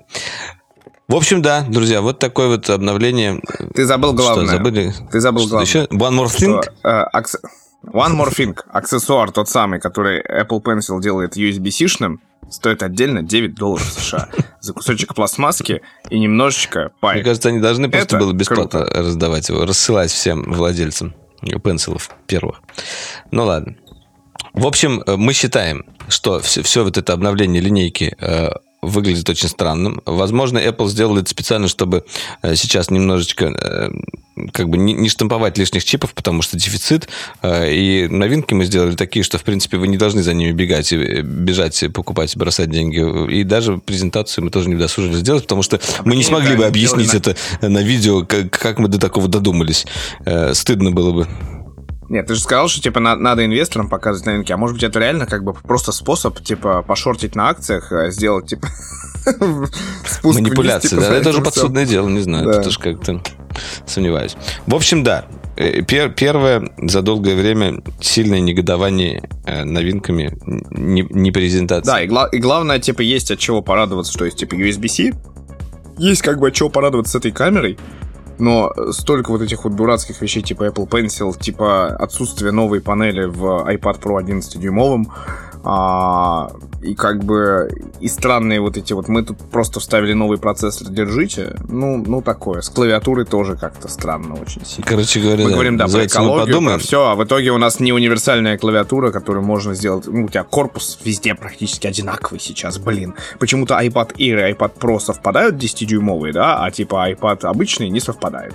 В общем, да, друзья, вот такое вот обновление. Ты забыл главное. Что, забыли? Ты забыл Что главное. еще? One more thing? Что, э, акс- One more thing. Аксессуар тот самый, который Apple Pencil делает USB-C-шным, стоит отдельно 9 долларов США за кусочек пластмасски и немножечко Мне пай. кажется, они должны просто Это было бесплатно раздавать его, рассылать всем владельцам пенсилов первых. Ну ладно. В общем, э, мы считаем, что все, все вот это обновление линейки э, выглядит очень странным. Возможно, Apple сделал это специально, чтобы э, сейчас немножечко э, как бы не, не штамповать лишних чипов, потому что дефицит. Э, и новинки мы сделали такие, что, в принципе, вы не должны за ними бегать, бежать, покупать, бросать деньги. И даже презентацию мы тоже не досужили сделать, потому что а мы не смогли бы объяснить это на видео, как, как мы до такого додумались. Стыдно было бы. Нет, ты же сказал, что типа на, надо инвесторам показывать новинки, а может быть это реально как бы просто способ типа пошортить на акциях, а сделать типа спуск Манипуляции, типа, да, это уже подсудное дело, не знаю, да. тут как-то сомневаюсь. В общем, да, э, Пер, первое за долгое время сильное негодование э, новинками, не, не презентация. Да, и, гла- и главное, типа, есть от чего порадоваться, что есть, типа, USB-C, есть как бы от чего порадоваться с этой камерой, но столько вот этих вот дурацких вещей, типа Apple Pencil, типа отсутствие новой панели в iPad Pro 11-дюймовом, а, и как бы и странные вот эти вот мы тут просто вставили новый процессор, держите. Ну, ну такое. С клавиатурой тоже как-то странно очень сильно. Короче говоря, мы да, говорим, да, про экологию, про все, а в итоге у нас не универсальная клавиатура, которую можно сделать. Ну, у тебя корпус везде практически одинаковый сейчас, блин. Почему-то iPad Air и iPad Pro совпадают 10-дюймовые, да, а типа iPad обычный не совпадает.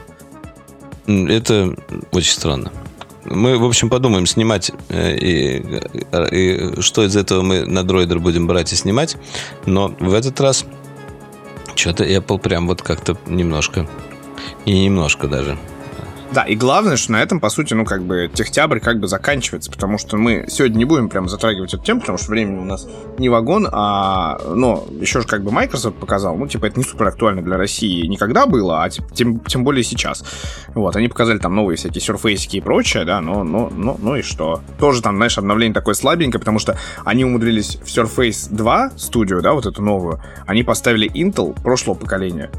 Это очень странно. Мы, в общем, подумаем, снимать э, и, и что из этого мы на дроидер будем брать и снимать. Но в этот раз что-то Apple прям вот как-то немножко, и немножко даже да, и главное, что на этом, по сути, ну, как бы, техтябрь как бы заканчивается, потому что мы сегодня не будем прям затрагивать эту тему, потому что времени у нас не вагон, а, но еще же как бы Microsoft показал, ну, типа, это не супер актуально для России никогда было, а тем, тем более сейчас. Вот, они показали там новые всякие Surface и прочее, да, но, но, но, ну и что? Тоже там, знаешь, обновление такое слабенькое, потому что они умудрились в Surface 2 студию, да, вот эту новую, они поставили Intel прошлого поколения.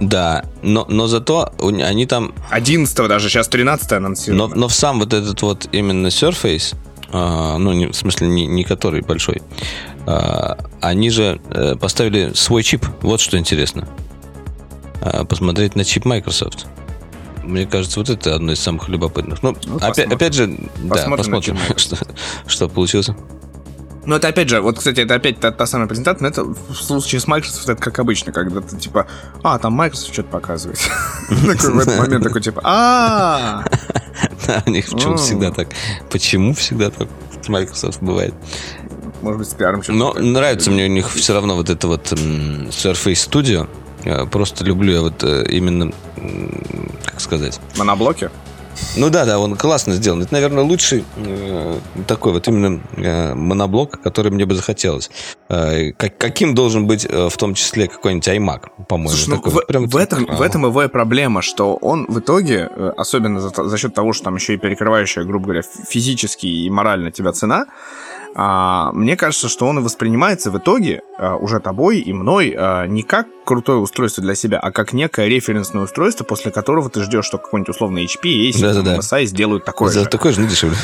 Да, но, но зато они там... 11 даже, сейчас 13 анонсировано. Но, но в сам вот этот вот именно Surface, а, ну, не, в смысле, не, не который большой, а, они же а, поставили свой чип. Вот что интересно. А, посмотреть на чип Microsoft. Мне кажется, вот это одно из самых любопытных. Ну, ну опять, опять же, посмотрим да, посмотрим, что, что получилось. Но это опять же, вот, кстати, это опять та, та самая презентация, но это в случае с Microsoft это как обычно, когда ты типа, а, там Microsoft что-то показывает. Такой в этот момент такой типа, а Да, у них почему всегда так. Почему всегда так Microsoft бывает? Может быть, с пиаром что-то. Но нравится мне у них все равно вот это вот Surface Studio. Просто люблю я вот э, именно, как сказать... Моноблоки? Ну да, да, он классно сделан. Это, наверное, лучший э, такой вот именно э, моноблок, который мне бы захотелось. Э, как, каким должен быть э, в том числе какой-нибудь iMac, по-моему. Слушай, ну, в, вот прям, в, этом, в этом его проблема, что он в итоге, э, особенно за, за счет того, что там еще и перекрывающая, грубо говоря, физически и морально тебя цена, а, мне кажется, что он и воспринимается в итоге а, уже тобой и мной а, не как крутое устройство для себя, а как некое референсное устройство, после которого ты ждешь, что какой-нибудь условный HP, ASIC, да, да, да. MSI сделают такое За же. Такое же, не дешевле.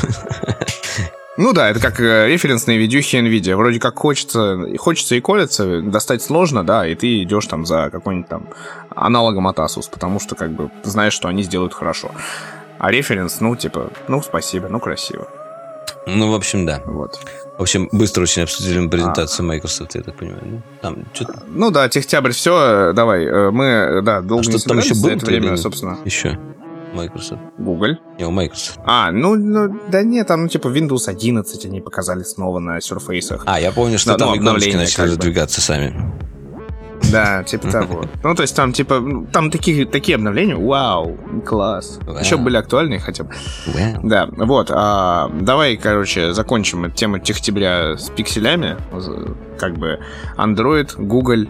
Ну да, это как э, референсные видюхи NVIDIA. Вроде как хочется, хочется и колется, достать сложно, да, и ты идешь там за какой-нибудь там аналогом от Asus, потому что как бы знаешь, что они сделают хорошо. А референс, ну, типа, ну, спасибо, ну, красиво. Ну, в общем, да. Вот. В общем, быстро очень обсудили презентацию а. Microsoft, я так понимаю. Ну, там, что-то... ну да, техтябрь, все, давай. Э, мы, да, долго а что там еще было это время, собственно. Еще. Microsoft. Google. Не, у Microsoft. А, ну, ну, да нет, там, ну, типа, Windows 11 они показали снова на Surface. А, я помню, что да, там ну, обновления начали задвигаться сами. Да, типа того. Ну, то есть там, типа, ну, там такие, такие обновления, вау, класс. Wow. Еще были актуальные хотя бы. Wow. Да, вот. А, давай, короче, закончим тему техтября с пикселями. Как бы Android, Google,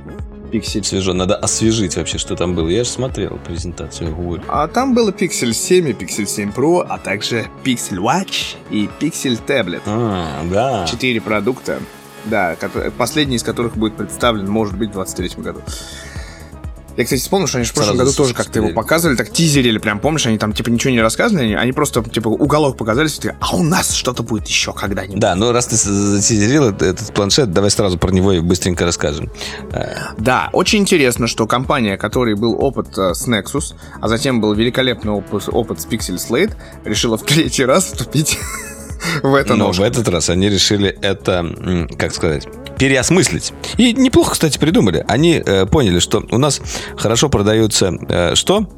Pixel. Свежо, надо освежить вообще, что там было. Я же смотрел презентацию Google. А там было Pixel 7 и Pixel 7 Pro, а также Pixel Watch и Pixel Tablet. А, да. Четыре продукта. Да, последний из которых будет представлен, может быть, в 23 году. Я, кстати, вспомнил, что они же в прошлом году тоже как-то его показывали, так тизерили, прям, помнишь, они там, типа, ничего не рассказывали, они просто, типа, уголок показали, такие, а у нас что-то будет еще когда-нибудь. Да, ну, раз ты затизерил этот планшет, давай сразу про него и быстренько расскажем. Да, очень интересно, что компания, которой был опыт э, с Nexus, а затем был великолепный опыт, опыт с Pixel Slate, решила в третий раз вступить в это Но в этот раз они решили это, как сказать, переосмыслить. И неплохо, кстати, придумали. Они э, поняли, что у нас хорошо продаются э, что?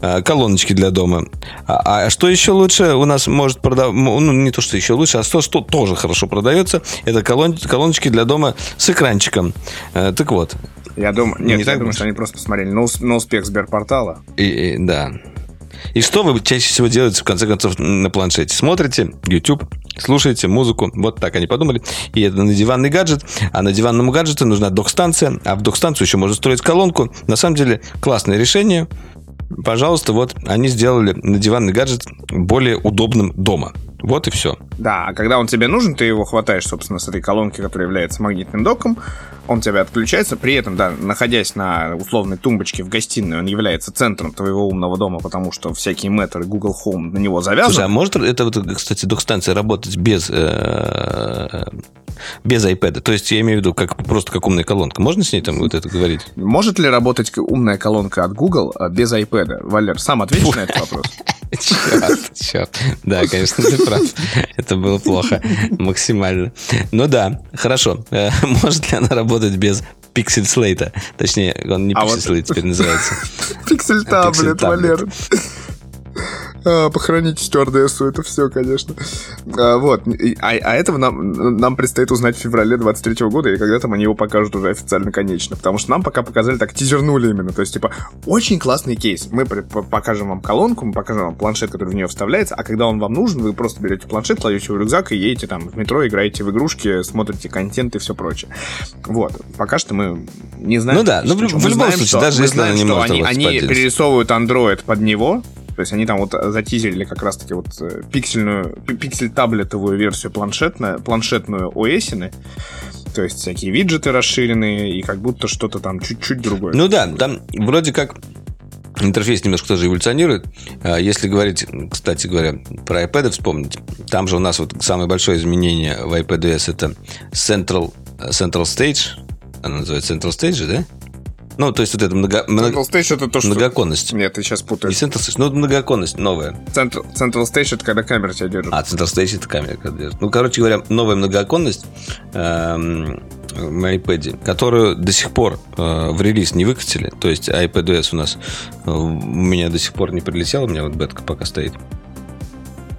Э, колоночки для дома. А, а что еще лучше у нас может продавать, ну не то, что еще лучше, а то, что тоже хорошо продается, это колон, колоночки для дома с экранчиком. Э, так вот. Я думаю, нет, не я так думаю, что они просто посмотрели на, на успех Сберпортала. И, и, да. И что вы чаще всего делаете, в конце концов, на планшете? Смотрите YouTube, слушаете музыку. Вот так они подумали. И это на диванный гаджет. А на диванному гаджету нужна док-станция. А в док-станцию еще можно строить колонку. На самом деле, классное решение. Пожалуйста, вот они сделали на диванный гаджет более удобным дома. Вот и все. Да, а когда он тебе нужен, ты его хватаешь, собственно, с этой колонки, которая является магнитным доком, он тебя отключается, при этом, да, находясь на условной тумбочке в гастиной, он является центром твоего умного дома, потому что всякие метры Google Home на него завязаны. Слушай, а может это, вот, кстати, док-станция работать без, э, без iPad? То есть я имею в виду как, просто как умная колонка. Можно с ней там вот это говорить? Может ли работать умная колонка от Google э, без iPad? Валер, сам ответишь на этот вопрос? Черт, черт. Да, конечно, ты прав. Это было плохо. Максимально. Ну да, хорошо. Э, может ли она работать без Pixel Slate? Точнее, он не а Pixel Slate теперь называется. Pixel Tablet, Валер. А, похоронить стюардессу, это все, конечно. А, вот. А, а этого нам, нам предстоит узнать в феврале 23 года, или когда там они его покажут уже официально конечно. Потому что нам пока показали, так тизернули именно. То есть, типа, очень классный кейс. Мы покажем вам колонку, мы покажем вам планшет, который в нее вставляется, а когда он вам нужен, вы просто берете планшет, кладете в рюкзак и едете там в метро, играете в игрушки, смотрите контент и все прочее. Вот. Пока что мы не знаем. Ну да, ну в, в любом знаем, случае, что, даже если знаем, она не может они, они перерисовывают Android под него, то есть они там вот затизерили как раз-таки вот э, пиксельную, пиксель-таблетовую версию планшетную, планшетную OS. То есть всякие виджеты расширенные и как будто что-то там чуть-чуть другое. Ну да, там вроде как интерфейс немножко тоже эволюционирует. А если говорить, кстати говоря, про iPad вспомнить, там же у нас вот самое большое изменение в iPadOS это Central, Central Stage, она называется Central Stage, да? Ну, то есть вот это много... Central Stage это то, что... Многоконность. Нет, ты сейчас путаешь. Не Central Stage, ну, многоконность новая. Central, Central Stage это когда камера тебя держит. А, Central Stage это камера когда держит. Ну, короче говоря, новая многоконность эм, в iPad, которую до сих пор э, в релиз не выкатили. То есть iPadOS у нас э, у меня до сих пор не прилетел, у меня вот бетка пока стоит.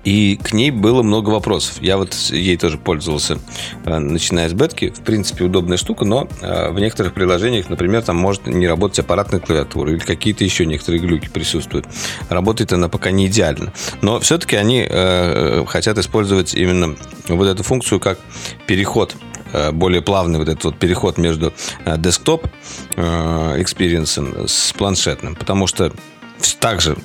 И к ней было много вопросов. Я вот ей тоже пользовался, э, начиная с бетки. В принципе, удобная штука, но э, в некоторых приложениях, например, там может не работать аппаратная клавиатура или какие-то еще некоторые глюки присутствуют. Работает она пока не идеально. Но все-таки они э, хотят использовать именно вот эту функцию как переход более плавный вот этот вот переход между desktop experience ом с планшетным, потому что также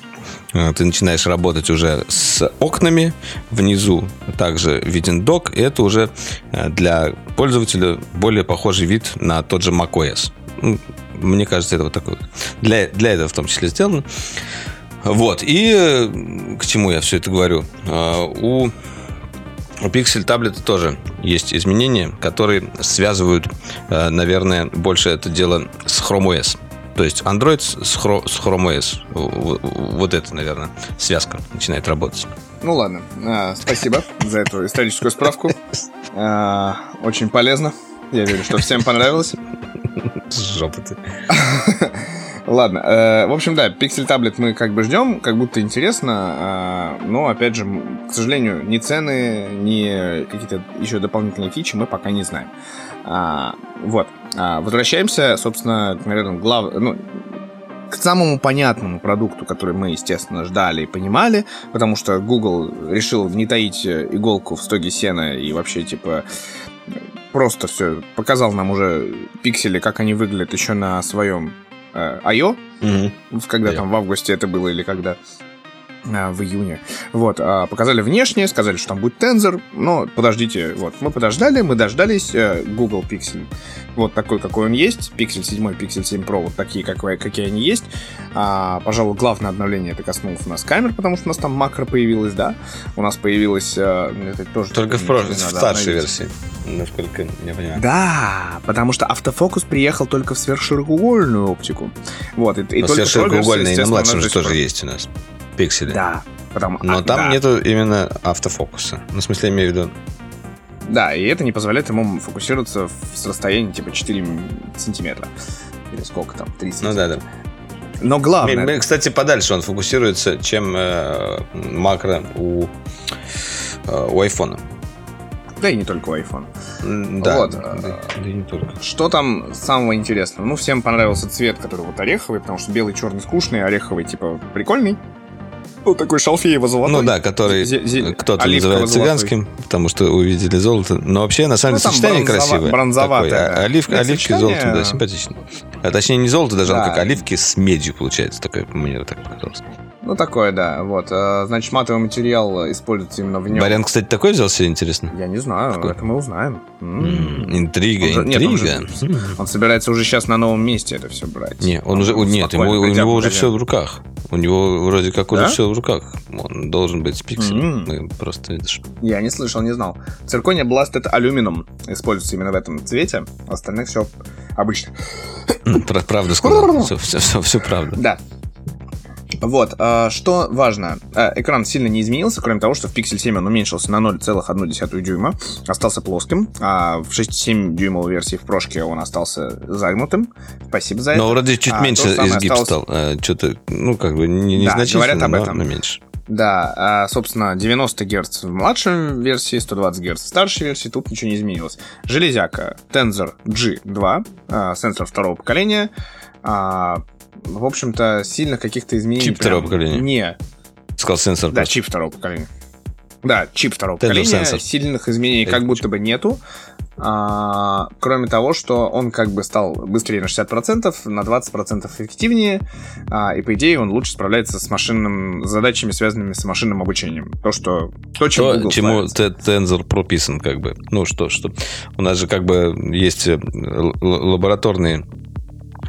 ты начинаешь работать уже с окнами, внизу также виден док, и это уже э, для пользователя более похожий вид на тот же macOS. Мне кажется, это вот такой. Для, для этого в том числе сделано. Вот. И э, к чему я все это говорю? У у Pixel таблета тоже есть изменения, которые связывают, наверное, больше это дело с Chrome OS. То есть Android с, Chrome, с Chrome OS. Вот это, наверное, связка начинает работать. Ну ладно. А, спасибо за эту историческую справку. А, очень полезно. Я верю, что всем понравилось. Жопа ты. Ладно, э, в общем, да, Pixel таблет мы как бы ждем, как будто интересно, э, но, опять же, к сожалению, ни цены, ни какие-то еще дополнительные фичи мы пока не знаем. А, вот. А, возвращаемся, собственно, наверное, глав... ну, к самому понятному продукту, который мы, естественно, ждали и понимали, потому что Google решил не таить иголку в стоге сена и вообще, типа, просто все показал нам уже пиксели, как они выглядят еще на своем э, I.O., mm-hmm. когда yeah. там в августе это было или когда. А, в июне. Вот, а, показали внешнее, сказали, что там будет тензор, но подождите, вот, мы подождали, мы дождались э, Google Pixel, вот такой, какой он есть, Pixel 7, Pixel 7 Pro, вот такие, как, какие они есть. А, пожалуй, главное обновление это коснулось у нас камер, потому что у нас там макро появилось, да, у нас появилось... Э, это тоже Только в, прошлой, в старшей версии, насколько я понимаю. Да, потому что автофокус приехал только в сверхширокоугольную оптику. Вот, и, и только сверхширокоугольная и на младшем же тоже есть у нас пикселе. Да. Потому, Но а, там да. нету именно автофокуса. Ну, в смысле, я имею в виду... Да, и это не позволяет ему фокусироваться с расстояния типа 4 сантиметра. Или сколько там, 3 Ну сантиметра. да, да. Но главное... Кстати, подальше он фокусируется, чем э, макро у, э, у айфона. Да и не только у iPhone. М, Да, Вот, да, э, да и не только. Что там самого интересного? Ну, всем понравился цвет, который вот ореховый, потому что белый, черный скучный, ореховый, типа, прикольный. Вот такой шалфеево-золотой. Ну да, который зе- кто-то называет цыганским, потому что увидели золото. Но вообще, на самом Ну, деле, там сочетание бронзово- красивое. бронзоватое. Такое. А- Олив, Нет, оливки с сочетание- золотом, да, симпатично. А точнее, не золото даже, Да. как оливки с медью получается. Такое, мне так показалось. Ну, такое, да. Вот. э, Значит, матовый материал используется именно в нем. Барян, кстати, такой взял себе, интересно? Я не знаю, Какой? это мы узнаем. М. М, Интрига, Он же- нет, он интрига. же- Он собирается уже сейчас на новом месте это все брать. Не, он уже, спокойно нет, ему, у него уже все в руках. У него вроде как уже Да? все в руках. Он должен быть с пикселем. Мы просто видишь. Я не слышал, не знал. Циркония Blast это алюмином. Используется именно в этом цвете. Остальных все обычно. Правда сказал. Все, все, все, все правда. Да. Вот, а, что важно, А, экран сильно не изменился, кроме того, что в Pixel 7 он уменьшился на 0,1 дюйма, остался плоским, а в 6,7 дюймовой версии в прошке он остался загнутым. Спасибо за это. Но вроде чуть А, меньше изгиб осталось- стал. Что-то, ну, как бы, не, Да, незначительно, говорят об этом. но меньше. Да, а, собственно, 90 Гц в младшей версии, 120 Гц в старшей версии, тут ничего не изменилось. Железяка Tensor G2, а, сенсор второго поколения. В общем-то, сильно каких-то изменений... Чип второго поколения. Не, Сказал сенсор. Да, просто. чип второго поколения. Да, чип второго поколения. sensor. Сильных изменений как будто бы нету. А, кроме того, что он как бы стал быстрее на 60%, на 20% эффективнее, а, и по идее он лучше справляется с машинным задачами, связанными с машинным обучением. То, что то, чем То, Google чему славится. Т- Tensor прописан, как бы. Ну, что, что. У нас же как бы есть э, лабораторные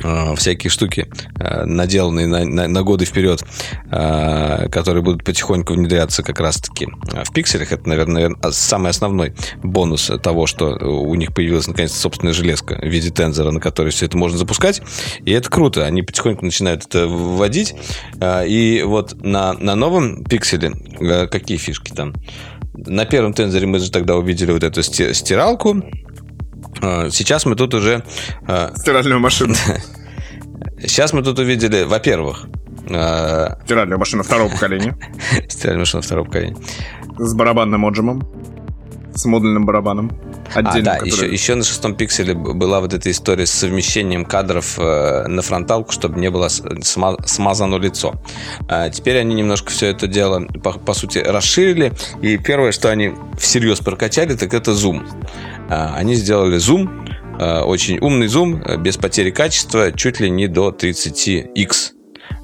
э, всякие штуки, э, наделанные на, на- на годы вперед, э, которые будут потихоньку внедряться как раз-таки в пикселях. Это, наверное, наверное, самый основной бонус того, что у них появилась наконец-то собственная железка в виде тензора, на которой все это можно запускать. И это круто. Они потихоньку начинают это вводить. Э, И вот на, на новом пикселе э, какие фишки там? На первом тензоре мы же тогда увидели вот эту сти- стиралку. Э, Сейчас мы тут уже э, Стиральную машину. Сейчас мы тут увидели, во-первых, э, Стиральную машину второго поколения. стиральную машину второго поколения. С барабанным отжимом. С модульным барабаном. А, Отдельно, да, который- еще, еще на шестом пикселе была вот эта история с совмещением кадров э, на фронталку, чтобы не было сма- смазано лицо. А теперь они немножко все это дело, по, по сути, расширили. И первое, что они всерьез прокачали, так это зум. А, они сделали зум, э, очень умный зум, э, без потери качества, чуть ли не до 30x.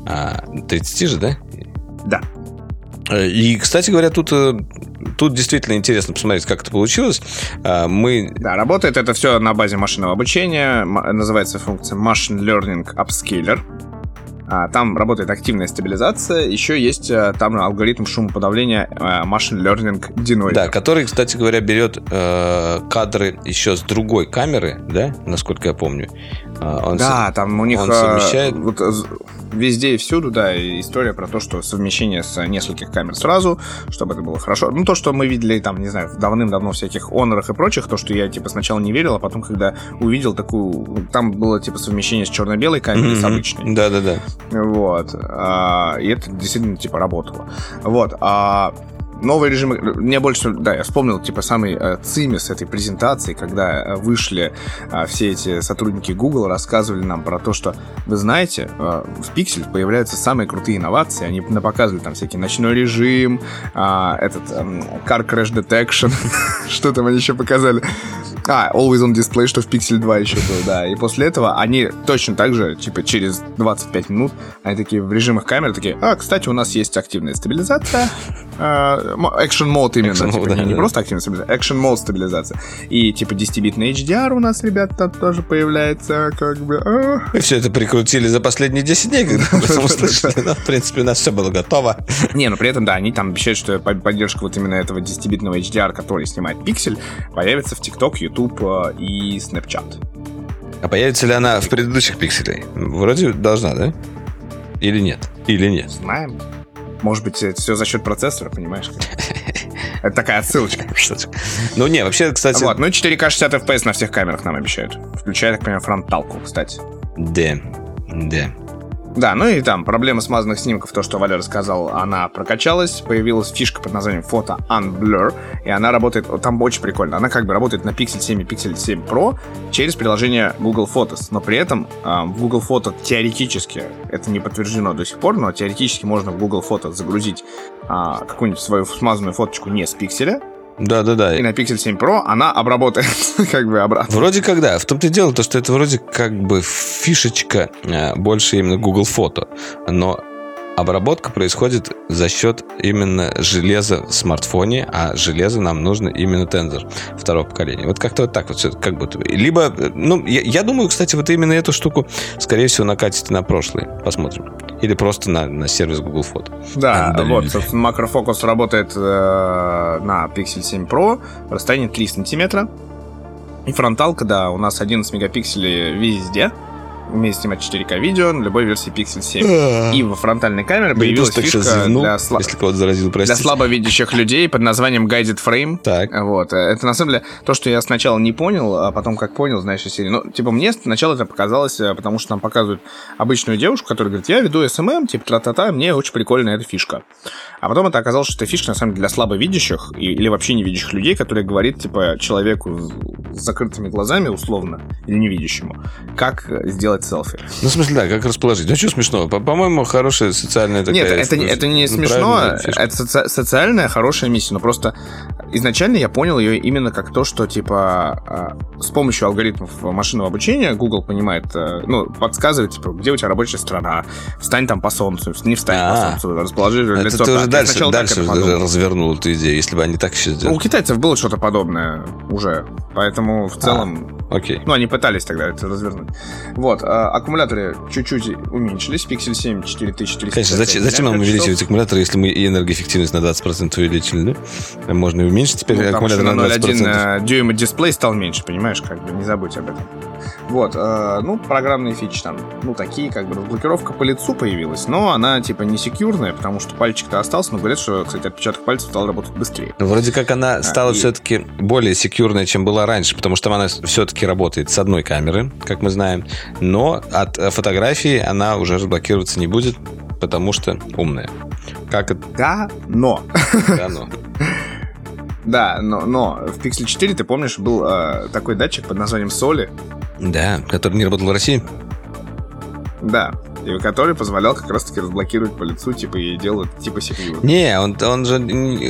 А, 30 же, да? Да. Э, И, кстати говоря, тут, э, тут действительно интересно посмотреть, как это получилось. А, Мы Да, работает это все на базе машинного обучения. Называется функция Machine Learning Upscaler. А, Там работает активная стабилизация. Еще есть а, там алгоритм шумоподавления а, Machine Learning Denoiser. Да, который, кстати говоря, берет э, кадры еще с другой камеры, да, насколько я помню. А, он Да, там у них он а, совмещает- вот, везде и всюду, да, история про то, что совмещение с нескольких камер сразу, чтобы это было хорошо. Ну, то, что мы видели там, не знаю, давным-давно всяких онорах и прочих, то, что я, типа, сначала не верил, а потом, когда увидел такую... Там было, типа, совмещение с черно-белой камерой с Мгм. обычной. Да, да, да. Вот. А, и это действительно, типа, работало. Вот. А новый режим... Мне больше... Да, я вспомнил, типа, самый э, цимис этой презентации, когда э, вышли а, все эти сотрудники Google, рассказывали нам про то, что, вы знаете, э, в Pixel появляются самые крутые инновации. Они показывали там всякий ночной режим, а, этот эм, Car Crash Detection, что там они еще показали. А, Always on Display, что в Pixel 2 еще был, да. И после этого они точно так же, типа, через 25 минут, они такие в режимах камеры такие, а, кстати, у нас есть активная стабилизация, а, Action Mode именно, Action типа, mode, не, да, не да. просто активная стабилизация, Action Mode стабилизация. И, типа, 10-битный HDR у нас, ребят, там тоже появляется, как бы. Мы все это прикрутили за последние 10 дней, когда этом услышали. Но, в принципе, у нас все было готово. Не, но при этом, да, они там обещают, что по- поддержка вот именно этого 10-битного HDR, который снимает пиксель, появится в TikTok, YouTube э, и Snapchat. А появится ли она в предыдущих пикселей? Вроде должна, да? Или нет? Или нет? Знаем. Может быть, это все за счет процессора, понимаешь? Это такая отсылочка. Ну, не, вообще, кстати... Вот, ну 4К 60 FPS на всех камерах нам обещают. Включая, так понимаю, фронталку, кстати. Да, да. Да, ну и там проблема смазанных снимков, то, что Валера сказал, она прокачалась, появилась фишка под названием фото Unblur, и она работает, там очень прикольно, она как бы работает на Pixel 7 и Pixel 7 Pro через приложение Google Photos, но при этом э, Google Photo теоретически, это не подтверждено до сих пор, но теоретически можно в Google Photos загрузить э, какую-нибудь свою смазанную фоточку не с пикселя, да, да, да. И на Pixel 7 Pro она обработает как бы обратно. Вроде как да. В том-то и дело, то, что это вроде как бы фишечка э, больше именно Google Фото. Но обработка происходит за счет именно железа в смартфоне, а железо нам нужно именно Tensor второго поколения. Вот как-то вот так вот все, как будто бы. Либо, ну, я, я думаю, кстати, вот именно эту штуку, скорее всего, накатите на прошлый. Посмотрим. Или просто на, на сервис Google Фото. Да, а, вот, собственно, макрофокус работает э, на Pixel 7 Pro, расстояние 3 сантиметра. И фронталка, да, у нас 11 мегапикселей везде умеет снимать 4К видео на любой версии Pixel 7. И во фронтальной камере появилась фишка зевнул, для, сла... если кого-то заразил, для слабовидящих людей под названием Guided Frame. Так. Вот. Это на самом деле то, что я сначала не понял, а потом как понял, знаешь, из серии. Ну, типа, мне сначала это показалось, э, потому что нам показывают обычную девушку, которая говорит, я веду SMM, типа, тра-та-та, мне очень прикольная эта фишка. А потом это оказалось, что эта фишка, на самом деле, для слабовидящих или вообще невидящих людей, которые говорит, типа, человеку с закрытыми глазами, условно, или невидящему, как сделать селфи. Ну, в смысле, да, как расположить. Ну, что смешного? По-моему, хорошая социальная такая... Нет, это, это не ну, смешно, это соци- социальная хорошая миссия, но просто изначально я понял ее именно как то, что, типа, а, с помощью алгоритмов машинного обучения Google понимает, э, ну, подсказывает, типа, где у тебя рабочая страна, встань там по солнцу, не встань А-а-а. по солнцу, расположи это лицо ты уже дальше, дальше развернул эту идею, если бы они так еще сделали. Ну, у китайцев было что-то подобное уже, поэтому в целом... А, окей. Ну, они пытались тогда это развернуть. Вот, а, аккумуляторы чуть-чуть уменьшились, Pixel 7 4400. Конечно, зачем, зачем нам увеличивать аккумулятор, если мы и энергоэффективность на 20% увеличили, да? Можно и уменьшить теперь ну, аккумулятор на 20%. 0,1 э, дюйма дисплей стал меньше, понимаешь, как бы, не забудь об этом. Вот, э, ну, программные фичи там, ну, такие, как бы, разблокировка по лицу появилась, но она, типа, не секьюрная, потому что пальчик-то остался, но говорят, что, кстати, отпечаток пальцев стал работать быстрее. Ну, вроде как она а, стала а, все-таки и... более секьюрная, чем была раньше, потому что она все-таки работает с одной камеры, как мы знаем, но от фотографии она уже разблокироваться не будет, потому что умная. Как это? Да, но. Да, но. Да, но, но в Pixel 4, ты помнишь, был э, такой датчик под названием Соли. Да, который не работал в России. Да, и который позволял как раз-таки разблокировать по лицу, типа, и делать, типа, секьюр. Не, он, он же,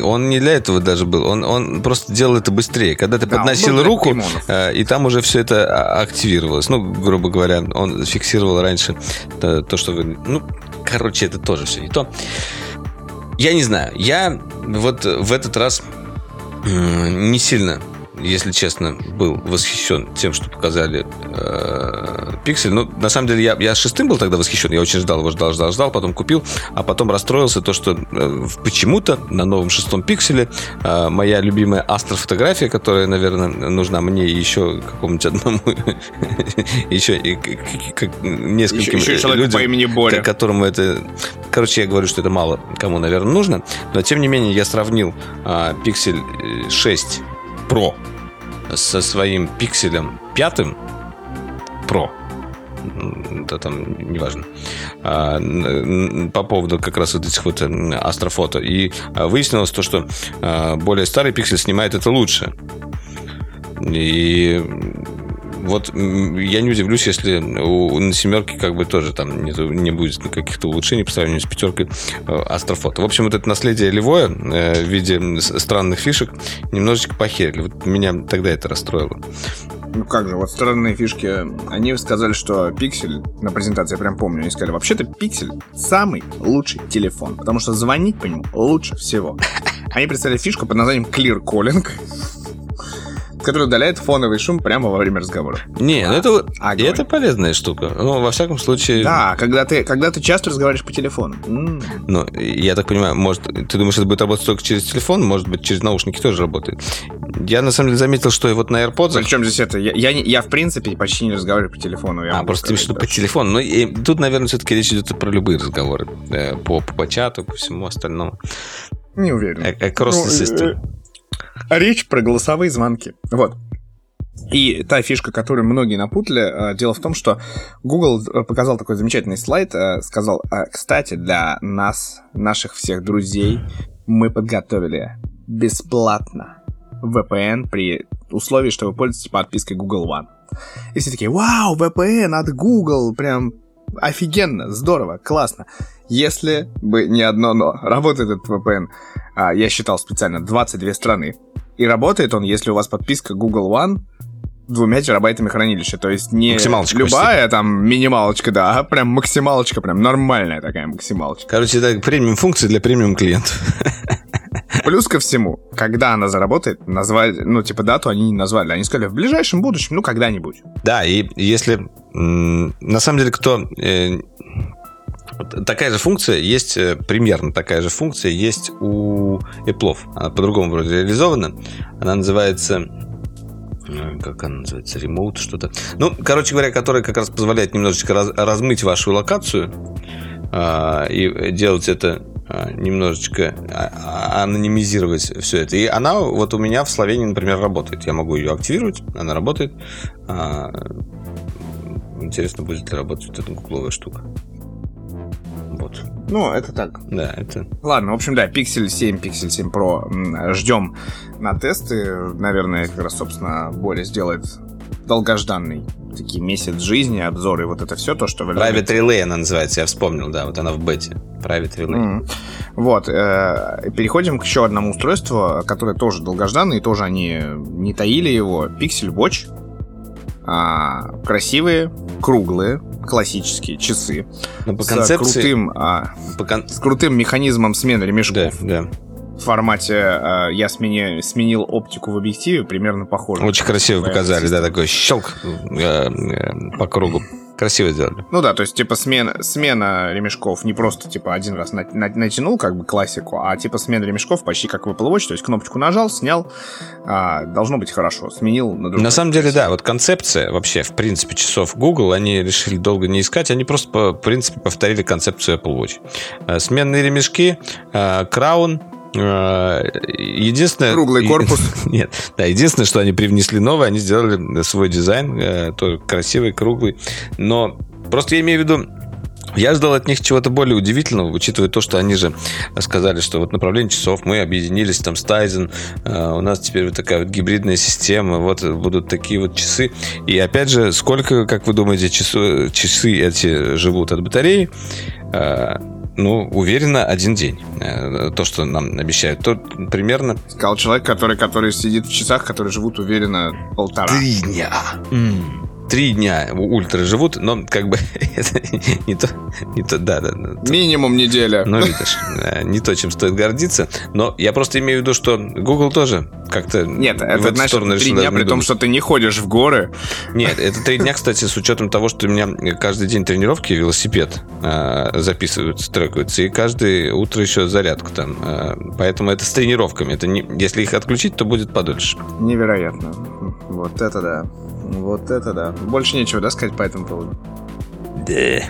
он не для этого даже был, он, он просто делал это быстрее. Когда ты да, подносил руку, э, и там уже все это а, активировалось. Ну, грубо говоря, он фиксировал раньше то, то что вы... Ну, короче, это тоже все не то. Я не знаю, я вот в этот раз не сильно если честно, был восхищен тем, что показали э, Пиксель. Ну, на самом деле, я, я шестым был тогда восхищен. Я очень ждал его, ждал, ждал, ждал, потом купил, а потом расстроился то, что э, почему-то на новом шестом Пикселе э, моя любимая астрофотография, которая, наверное, нужна мне и еще какому-нибудь одному, еще нескольким людям, по имени Боря. которому это... Короче, я говорю, что это мало кому, наверное, нужно, но, тем не менее, я сравнил Пиксель 6 Pro со своим пикселем пятым Pro, это там неважно, а, по поводу как раз вот этих вот астрофото. И а, выяснилось то, что а, более старый пиксель снимает это лучше. И вот я не удивлюсь, если у, на семерке как бы тоже там не, не будет каких-то улучшений по сравнению с пятеркой э, Астрофото. В общем, вот это наследие Левое э, в виде странных фишек немножечко похерили. Вот меня тогда это расстроило. Ну как же, вот странные фишки. Они сказали, что Pixel, на презентации я прям помню, они сказали, вообще-то Pixel самый лучший телефон, потому что звонить по нему лучше всего. Они представили фишку под названием Clear Calling, который удаляет фоновый шум прямо во время разговора. Не, ну это, а, и это полезная штука. Ну, во всяком случае... Да, когда ты, когда ты часто разговариваешь по телефону. м Ну, я так понимаю, может, ты думаешь, это будет работать только через телефон? Может быть, через наушники тоже работает. Я, на самом деле, заметил, что и вот на AirPods... Причем здесь это? Я, я, я, в принципе, почти не разговариваю по телефону. Я а, просто ты что по телефону. Ну, и тут, наверное, все-таки речь идет про любые разговоры. Э, по, по, чату, по всему остальному. Не уверен. Across ну, the system. Речь про голосовые звонки. Вот. И та фишка, которую многие напутали, э, дело в том, что Google э, показал такой замечательный слайд, э, сказал, кстати, для нас, наших всех друзей, мы подготовили бесплатно VPN при условии, что вы пользуетесь подпиской Google One. И все такие, вау, VPN от Google, прям офигенно, здорово, классно. Если бы не одно но, работает этот VPN, а, я считал специально, 22 страны. И работает он, если у вас подписка Google One двумя терабайтами хранилища. То есть не любая почти. там минималочка, да, а прям максималочка, прям нормальная такая максималочка. Короче, это премиум функции для премиум клиентов. Плюс ко всему, когда она заработает, назвали, ну, типа, дату они не назвали. Они сказали, в ближайшем будущем, ну, когда-нибудь. Да, и если... На самом деле, кто... Такая же функция есть, э, примерно такая же функция есть у Apple. Она по-другому вроде реализована. Она называется Э, как она называется, ремоут что-то. Ну, короче говоря, который как раз позволяет немножечко раз, размыть вашу локацию а, и делать это а, немножечко а, а, анонимизировать все это. И она вот у меня в Словении, например, работает. Я могу ее активировать, она работает. Интересно, будет ли работать эта гугловая штука. Ну, это так. Да, это... Ладно, в общем, да, Pixel 7, Pixel 7 Pro ждем на тесты. Наверное, как раз, собственно, Боря сделает долгожданный такие месяц жизни, обзоры, вот это все то, что вы Private любите. Relay она называется, я вспомнил, да, вот она в бете. Private Relay. Mm-hmm. Вот, э, переходим к еще одному устройству, которое тоже долгожданное, и тоже они не таили его. Pixel Watch. А, красивые, круглые, классические часы. Но по концепции... крутым, а, по кон... с крутым механизмом смены ремешков. Да, да. В формате э, я смени, сменил оптику в объективе, примерно похоже. Очень красиво показали, да, такой щелк э, э, по кругу. Красиво сделали. Ну да, то есть, типа, смена, смена ремешков не просто, типа, один раз на, на, натянул, как бы, классику, а, типа, смена ремешков почти как в Apple Watch, то есть, кнопочку нажал, снял, а, должно быть хорошо, сменил на другой. На самом деле, да, вот концепция вообще, в принципе, часов Google, они решили долго не искать, они просто, по, в принципе, повторили концепцию Apple Watch. Э, сменные ремешки, краун, э, Единственное... Круглый корпус. Нет, да, единственное, что они привнесли новое, они сделали свой дизайн, тоже красивый, круглый. Но просто я имею в виду, я ждал от них чего-то более удивительного, учитывая то, что они же сказали, что вот направление часов мы объединились там с Tizen, у нас теперь вот такая вот гибридная система, вот будут такие вот часы. И опять же, сколько, как вы думаете, часы, часы эти живут от батареи? Ну, уверенно, один день. Э, то, что нам обещают. То примерно... Сказал человек, который, который сидит в часах, которые живут уверенно полтора. Три дня. Mm три дня ультра живут, но как бы это не то, не то, да, да. То, Минимум неделя. Ну, видишь, э, не то, чем стоит гордиться. Но я просто имею в виду, что Google тоже как-то Нет, это, знаешь, три дня, при том, что ты не ходишь в горы. Нет, это три дня, кстати, с учетом того, что у меня каждый день тренировки, велосипед э, записываются, трекаются, и каждое утро еще зарядку там. Э, поэтому это с тренировками. Это не, если их отключить, то будет подольше. Невероятно. Вот это да. Вот это да. Больше нечего, да, сказать по этому поводу? Да.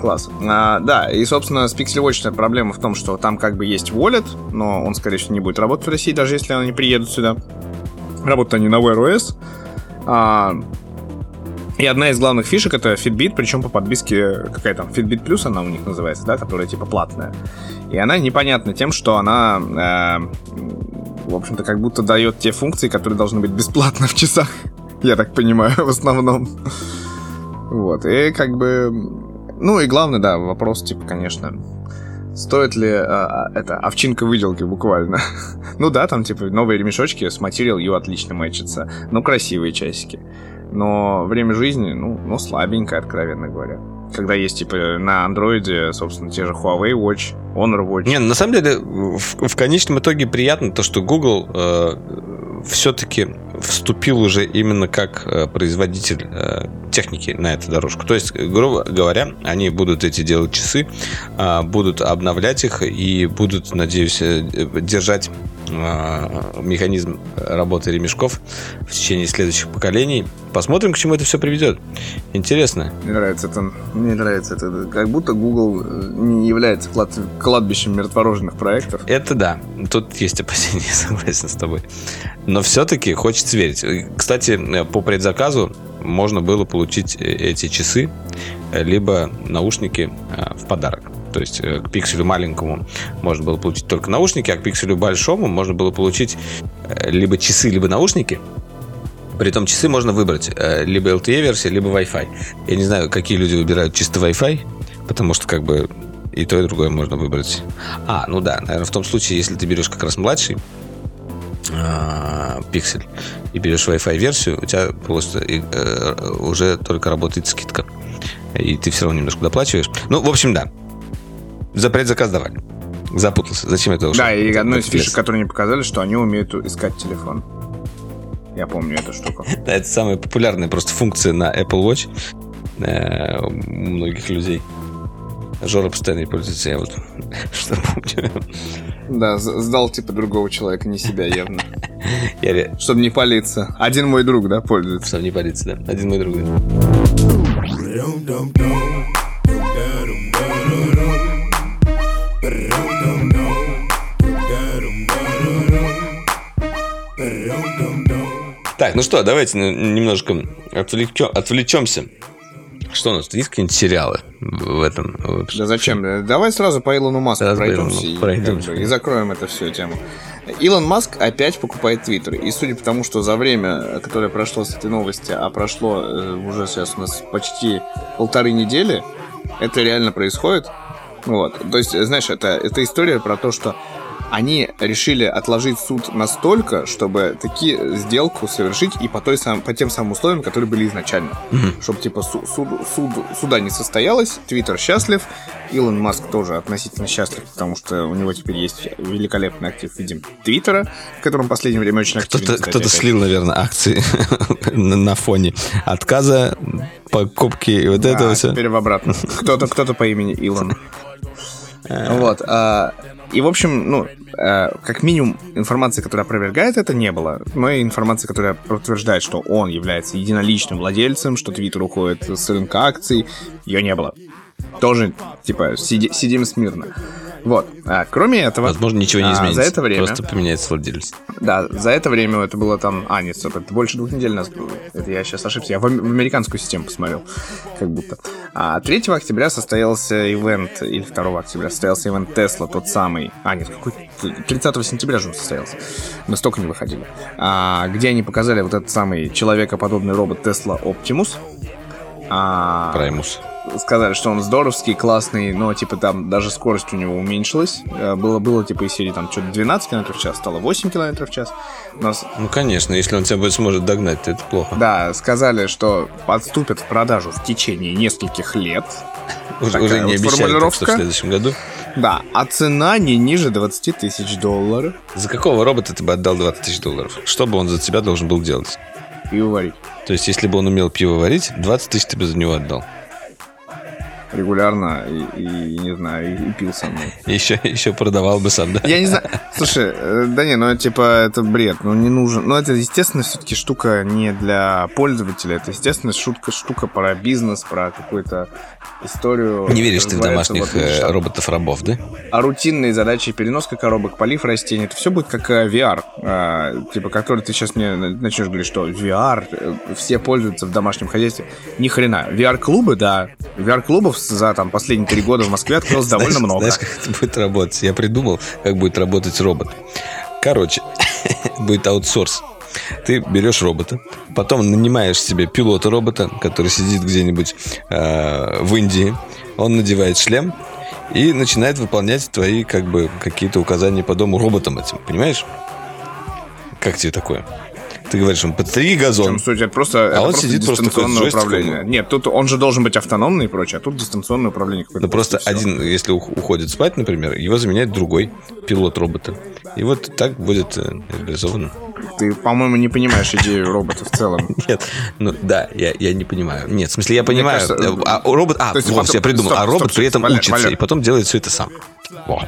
Класс. А, да, и, собственно, с Pixel Watch проблема в том, что там как бы есть wallet, но он, скорее всего, не будет работать в России, даже если они приедут сюда. Работают они на Wear OS. А, и одна из главных фишек это Fitbit, причем по подписке какая там Fitbit Plus она у них называется, да, которая типа платная. И она непонятна тем, что она, э, в общем-то, как будто дает те функции, которые должны быть бесплатно в часах я так понимаю, в основном. Вот, и как бы... Ну и главный, да, вопрос, типа, конечно, стоит ли а, а это овчинка выделки буквально? ну да, там, типа, новые ремешочки с Material U отлично мэчатся. Ну, красивые часики. Но время жизни, ну, ну слабенькое, откровенно говоря когда есть, типа, на андроиде, собственно, те же Huawei Watch, Honor Watch. Не, на самом деле, в, в конечном итоге приятно то, что Google э, все-таки вступил уже именно как э, производитель э, техники на эту дорожку. То есть, грубо говоря, они будут эти делать часы, э, будут обновлять их и будут, надеюсь, э, держать механизм работы ремешков в течение следующих поколений. Посмотрим, к чему это все приведет. Интересно. Мне нравится это. Мне нравится это. Как будто Google не является клад... кладбищем мертворожденных проектов. Это да. Тут есть опасения, согласен с тобой. Но все-таки хочется верить. Кстати, по предзаказу можно было получить э, эти часы, э, либо наушники в подарок. То есть к пикселю маленькому можно было получить только наушники, а к пикселю большому можно было получить либо часы, либо наушники. При этом часы можно выбрать либо LTE-версия, либо Wi-Fi. Я не знаю, какие люди выбирают чисто Wi-Fi, потому что как бы и то, и другое можно выбрать. А, ну да, наверное, в том случае, если ты берешь как раз младший пиксель и берешь Wi-Fi версию, у тебя просто э, уже только работает скидка. И ты все равно немножко доплачиваешь. Ну, в общем, да. За предзаказ давали. Запутался. Зачем это ушел? Да, и одной из фишек, которые они показали, что они умеют искать телефон. Я помню эту штуку. Да, это самая популярная просто функция на Apple Watch э, у многих людей. Жора постоянно пользуется, я вот что помню. Да, сдал типа другого человека, не себя явно. Я... Чтобы не палиться. Один мой друг, да, пользуется. Чтобы не палиться, да. Один мой друг, да. Так, ну что, давайте немножко отвлечем, отвлечемся что у нас? Есть какие-нибудь сериалы в этом? Да зачем? Давай сразу по Илону Маску сразу пройдемся, и, пройдемся. Как бы, и закроем эту всю тему. Илон Маск опять покупает Твиттер. И судя по тому, что за время, которое прошло с этой новости, а прошло э, уже сейчас у нас почти полторы недели, это реально происходит. Вот. То есть, знаешь, это, это история про то, что они решили отложить суд настолько, чтобы таки сделку совершить и по, той сам, по тем самым условиям, которые были изначально. Mm-hmm. Чтобы, типа, су- суд, суд, суда не состоялось, Твиттер счастлив, Илон Маск тоже относительно счастлив, потому что у него теперь есть великолепный актив в виде Твиттера, в котором в последнее время очень активно. Кто-то, кто-то слил, наверное, акции на фоне отказа, покупки и вот да, этого все. теперь в обратно. Кто-то, кто-то по имени Илон. Вот. И, в общем, ну, э, как минимум, информации, которая опровергает это, не было. Но и информации, которая подтверждает, что он является единоличным владельцем, что Твиттер уходит с рынка акций, ее не было. Тоже, типа, сиди, сидим смирно. Вот. А, кроме этого... Возможно, ничего не изменится. А, за это время... Просто поменяется владелец. Да, за это время это было там... А, нет, стоп, это больше двух недель нас было. Это я сейчас ошибся. Я в, американскую систему посмотрел. Как будто. А 3 октября состоялся ивент, или 2 октября состоялся ивент Тесла, тот самый... А, нет, какой... 30 сентября же он состоялся. Мы столько не выходили. А, где они показали вот этот самый человекоподобный робот Tesla Optimus. А... Праймус сказали, что он здоровский, классный, но, типа, там даже скорость у него уменьшилась. Э, было, было типа, из серии, там, что-то 12 км в час, стало 8 км в час. нас... Ну, конечно, если он тебя будет сможет догнать, то это плохо. Да, сказали, что подступят в продажу в течение нескольких лет. Уже, уже не вот обещают, что в следующем году. Да, а цена не ниже 20 тысяч долларов. За какого робота ты бы отдал 20 тысяч долларов? Что бы он за тебя должен был делать? Пиво варить. То есть, если бы он умел пиво варить, 20 тысяч ты бы за него отдал регулярно и, и не знаю, и, и пил со мной. Еще, еще продавал бы сам, да? Я не знаю. Слушай, э, да не, ну типа это бред, ну не нужен. Ну это, естественно, все-таки штука не для пользователя, это, естественно, шутка, штука про бизнес, про какую-то историю. Не веришь ты в домашних вот, э, роботов-рабов, да? А рутинные задачи, переноска коробок, полив растений, это все будет как э, VR. А, типа, который ты сейчас мне начнешь говорить, что VR, все пользуются в домашнем хозяйстве. Ни хрена. VR-клубы, да. VR-клубов за там последние три года в Москве открылось довольно много. Знаешь, как это будет работать? Я придумал, как будет работать робот. Короче, будет аутсорс. Ты берешь робота, потом нанимаешь себе пилота робота, который сидит где-нибудь э, в Индии. Он надевает шлем и начинает выполнять твои как бы какие-то указания по дому роботом этим, понимаешь? Как тебе такое? Ты говоришь, ему подстриги В газон. чем суть? Это просто, А это он просто сидит просто дистанционное джойстиком. управление. Нет, тут он же должен быть автономный и прочее, а тут дистанционное управление какое-то. Ну, просто один, если ух- уходит спать, например, его заменяет другой пилот робота. И вот так будет э, реализовано. Ты, по-моему, не понимаешь идею робота в целом. Нет, ну да, я, я не понимаю. Нет, в смысле, я понимаю. кажется, э, а робот, а, то есть вот, потом- я придумал, стоп, а робот стоп, при этом Валер, учится Валер. и потом делает все это сам. Во.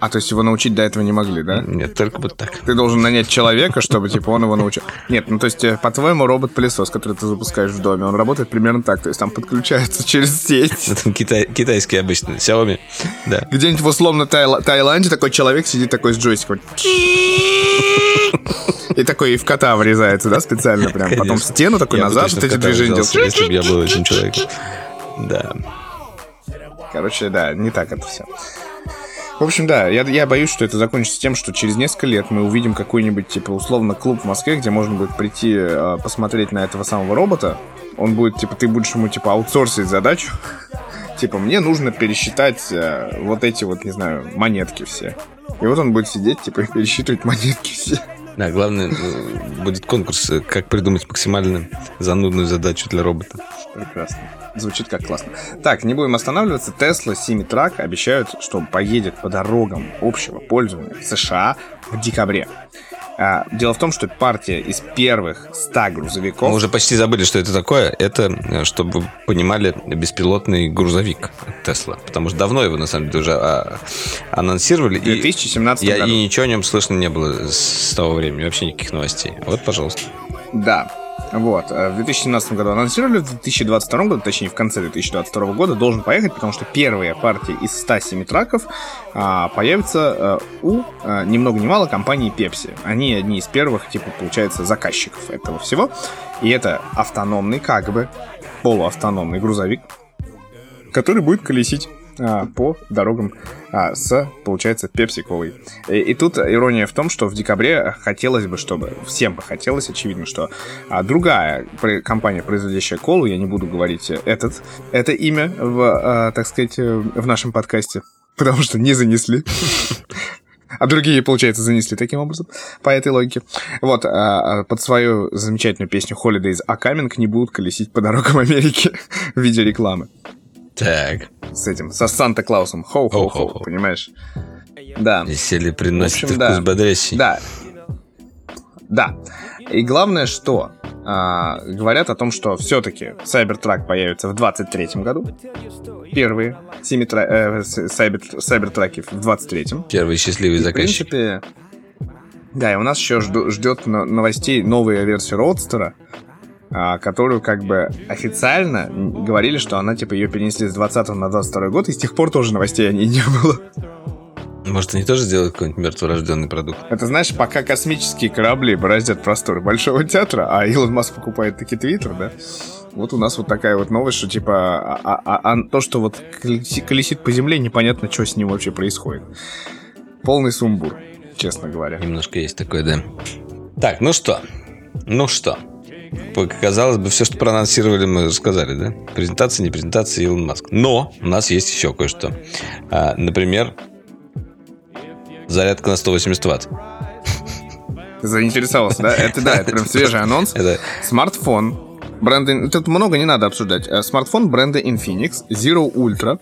А, то есть его научить до этого не могли, да? Нет, только вот так. Ты должен нанять человека, чтобы, типа, он его научил. Нет, ну, то есть, э, по-твоему, робот-пылесос, который ты запускаешь в доме, он работает примерно так. То есть, там подключается через сеть. Это китай, китайский обычно, Xiaomi. Да. Где-нибудь в условно Тайла- Таиланде такой человек сидит такой с джойстиком. И такой и в кота врезается, да, специально прям. Потом в Конечно. стену такой Я назад, вот эти движения делает. Если бы я был этим человеком. Да. Короче, да, не так это все. В общем, да, я, я боюсь, что это закончится тем, что через несколько лет мы увидим какой-нибудь, типа, условно, клуб в Москве, где можно будет прийти э, посмотреть на этого самого робота. Он будет, типа, ты будешь ему, типа, аутсорсить задачу. Типа, мне нужно пересчитать э, вот эти вот, не знаю, монетки все. И вот он будет сидеть, типа, и пересчитывать монетки все. Да, главное, э, будет конкурс, э, как придумать максимально занудную задачу для робота. Прекрасно. Звучит как классно. Так, не будем останавливаться. Tesla Semi-Truck обещают, что поедет по дорогам общего пользования в США в декабре. А, дело в том, что партия из первых 100 грузовиков... Мы уже почти забыли, что это такое. Это, э, чтобы вы понимали, беспилотный грузовик от Тесла. Потому что давно его, на самом деле, уже а, анонсировали. в 2017 и, я, году. и ничего о нем слышно не было с того времени. Вообще никаких новостей. Вот, пожалуйста. Да. Вот. э, В 2017 году анонсировали, в 2022 году, точнее, в конце 2022 года должен поехать, потому что первая партия из 100 семитраков а, появится э, у, э, ни много ни мало, компании Pepsi. Они одни из первых, типа, получается, заказчиков этого всего. И это автономный, как бы, полуавтономный грузовик, который будет колесить а, по дорогам а, с, получается, пепси-колой. И, и тут ирония в том, что в декабре хотелось бы, чтобы всем бы хотелось, очевидно, что а, другая компания, производящая колу, я не буду говорить этот, это имя в, а, так сказать, э, в нашем подкасте, потому что не занесли. А другие, получается, занесли таким образом, по этой логике. Вот, а, а, под свою замечательную песню Holidays A Coming не будут колесить по дорогам Америки в виде рекламы Так. с этим, со Санта-Клаусом. Хоу-хоу-хоу, понимаешь? Да. Веселье приносит В общем, и да. вкус бодрящий. Да. Да. И главное, что а, говорят о том, что все-таки Cybertruck появится в 23 году. Первые семитра... э, сайбер... Сайбертраки в 23-м. Первый счастливый В заказчик. принципе, да, и у нас еще жду- ждет но- новостей новая версия Родстера, которую как бы официально говорили, что она типа ее перенесли с 20 на 22 год, и с тех пор тоже новостей о ней не было. Может, они тоже сделают какой-нибудь мертворожденный продукт? Это знаешь, пока космические корабли бороздят просторы Большого театра, а Илон Маск покупает таки Твиттер, да? Вот у нас вот такая вот новость, что типа а- а- а- а то, что вот колеси- колесит по земле, непонятно, что с ним вообще происходит. Полный сумбур, честно говоря. Немножко есть такое, да. Так, ну что? Ну что? Казалось бы, все, что проанонсировали, мы сказали, да? Презентация, не презентация, Илон Маск. Но у нас есть еще кое-что. А, например, зарядка на 180 ватт. Заинтересовался, да? Это да, это прям свежий анонс. Это Смартфон бренда... Тут много не надо обсуждать. Э, Смартфон бренда Infinix Zero Ultra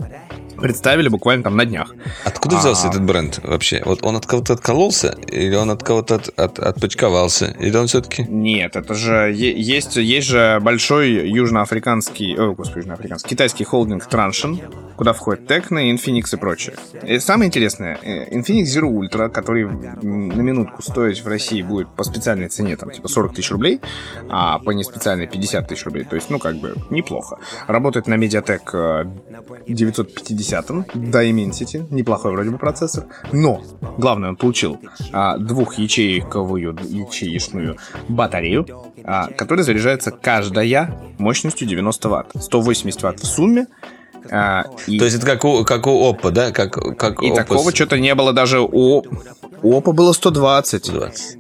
представили буквально там на днях. Откуда взялся А. этот бренд вообще? Вот он от кого-то откололся? Или он от кого-то от, от- отпочковался? Или он все-таки... Нет, это же есть, есть же большой южноафриканский, о, господи, южноафриканский, китайский холдинг Transsion, куда входит Tecno, Infinix и прочее. И самое интересное, э, Infinix Zero Ultra, который на минутку стоить в России будет по специальной цене, там, типа 40 тысяч рублей, а по неспециальной 50 тысяч рублей, то есть, ну, как бы, неплохо. Работает на Mediatek э, 950 Dimensity, неплохой вроде бы процессор, но, главное, он получил а, двухячейковую ячеечную батарею, а, которая заряжается каждая мощностью 90 ватт. 180 ватт в сумме. а, и То есть это как у, как у Oppo, да? Как, как и Oppo такого что-то не было даже у... У Oppo было 120. 20.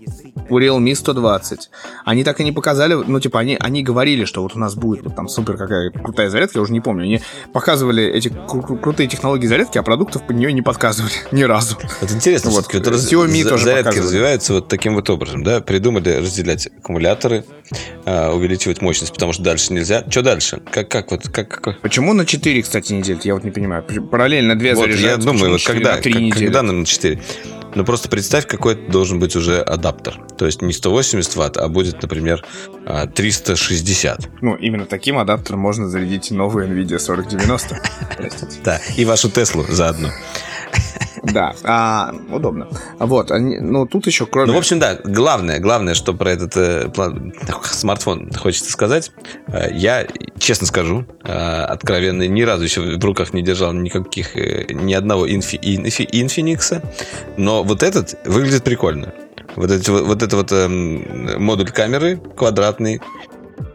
У Realme 120. Они так и не показали, ну, типа, они, они говорили, что вот у нас будет вот там супер какая крутая зарядка, я уже не помню. Они показывали эти кру- крутые технологии зарядки, а продуктов под нее не подсказывали ни разу. Вот интересно, вот, раз... Xiaomi за- тоже зарядки показывали. развиваются вот таким вот образом, да? Придумали разделять аккумуляторы, увеличивать мощность, потому что дальше нельзя. Что дальше? Как, как вот, как, как... Почему на 4, кстати, не делят? Я вот не понимаю. Параллельно две вот, заряжаются. Я думаю, вот когда, как, когда на 4? Ну, просто представь, какой это должен быть уже адаптер. То есть не 180 ватт, а будет, например, 360. А, ну, именно таким адаптером можно зарядить новую NVIDIA 4090. Да, и вашу Теслу заодно. Да, а, удобно. Вот, они, ну тут еще кроме... Ну, в общем, да, главное, главное, что про этот э, смартфон хочется сказать, э, я, честно скажу, э, откровенно, ни разу еще в руках не держал никаких, э, ни одного инфи, инфи, инфиникса, но вот этот выглядит прикольно. Вот, эти, вот это вот э, модуль камеры квадратный,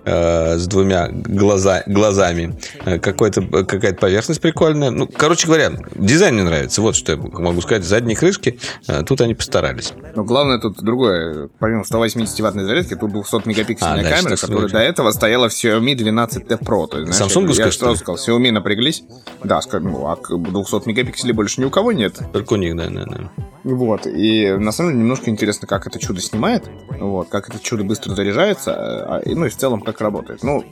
Э, с двумя глаза, глазами. Э, какой-то, какая-то поверхность прикольная. Ну, короче говоря, дизайн мне нравится. Вот что я могу сказать. Задние крышки, э, тут они постарались. Но главное тут другое. Помимо 180-ваттной зарядки, тут 200-мегапиксельная а, камера, которая до этого стояла в Xiaomi 12T Pro. То есть, знаешь, Samsung, я сразу сказал, Xiaomi напряглись. Да, ну, а 200 мегапикселей больше ни у кого нет. Только у них, да, да, да. Вот, и на самом деле немножко интересно, как это чудо снимает, вот, как это чудо быстро заряжается, а, ну и в целом как работает. Ну,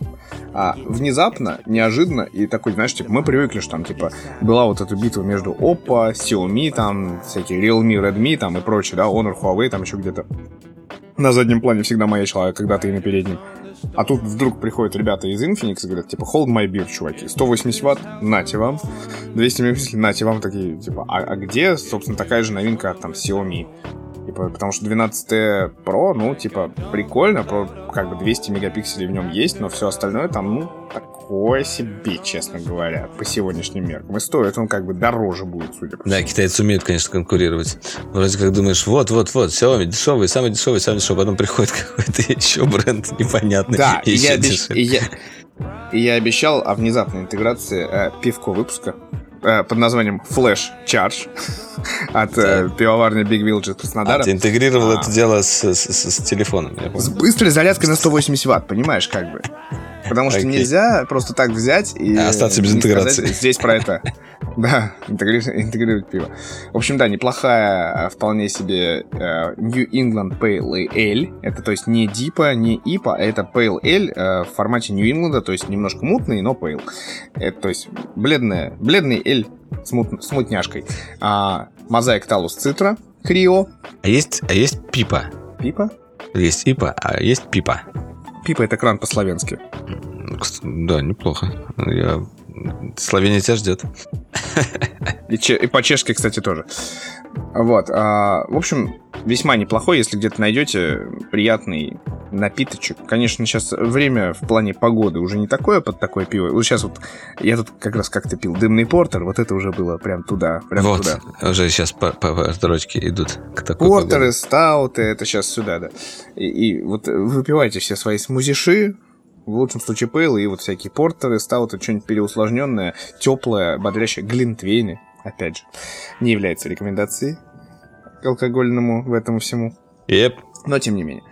а внезапно, неожиданно, и такой, знаешь, типа, мы привыкли, что там, типа, была вот эта битва между Oppo, Xiaomi, там, всякие Realme, Redmi, там, и прочее, да, Honor, Huawei, там еще где-то на заднем плане всегда маячила, а когда ты и на переднем. А тут вдруг приходят ребята из Infinix и говорят, типа, hold my beer, чуваки. 180 ватт, нате вам. 200 мегапикселей, нате вам. Такие, типа, а, а где, собственно, такая же новинка от там Xiaomi? Типа, потому что 12 Pro, ну, типа, прикольно, про, как бы 200 мегапикселей в нем есть, но все остальное там, ну, такое себе, честно говоря, по сегодняшним меркам. И стоит он как бы дороже будет, судя по всему. Да, китайцы умеют, конечно, конкурировать. Вроде как думаешь, вот-вот-вот, Xiaomi дешевый, самый дешевый, самый дешевый, потом приходит какой-то еще бренд непонятный. Да, и я, обещ... и, я... и я обещал о внезапной интеграции э, пивко выпуска Э, под названием Flash Charge от э, пивоварни Big Village из Краснодара. А, ты интегрировал а, это дело с, с, с, с телефоном. С быстрой зарядкой на 180 ватт, понимаешь, как бы. Потому что okay. нельзя просто так взять и... Остаться без интеграции. Сказать, здесь про это. Да, интегрировать пиво. В общем, да, неплохая, а, вполне себе uh, New England Pale Ale. Это, то есть, не Дипа, не Ипа, а это Pale Ale uh, в формате New England, то есть, немножко мутный, но Pale. Это, то есть, бледная, бледный эль с, мут, с мутняшкой. Uh, Мозаик Талус Цитра, Крио. А есть, а есть Пипа? Пипа? Есть Ипа, а есть Пипа. Пипа это кран по-славянски. Да, неплохо. Я... Словения тебя ждет. И, че... и по-чешски, кстати, тоже. Вот. А, в общем, весьма неплохой, если где-то найдете приятный напиточек. Конечно, сейчас время в плане погоды уже не такое под такое пиво. Вот сейчас вот я тут как раз как-то пил дымный портер, вот это уже было прям туда, прям вот, туда. уже сейчас по, по, по строчке идут к такой Портеры, погоде. стауты, это сейчас сюда, да. И, и вот выпивайте все свои смузиши, в лучшем случае пейлы и вот всякие портеры, стауты, что-нибудь переусложненное, теплое, бодрящее, глинтвейны, опять же, не является рекомендацией к алкогольному в этом всему. Yep. Но тем не менее.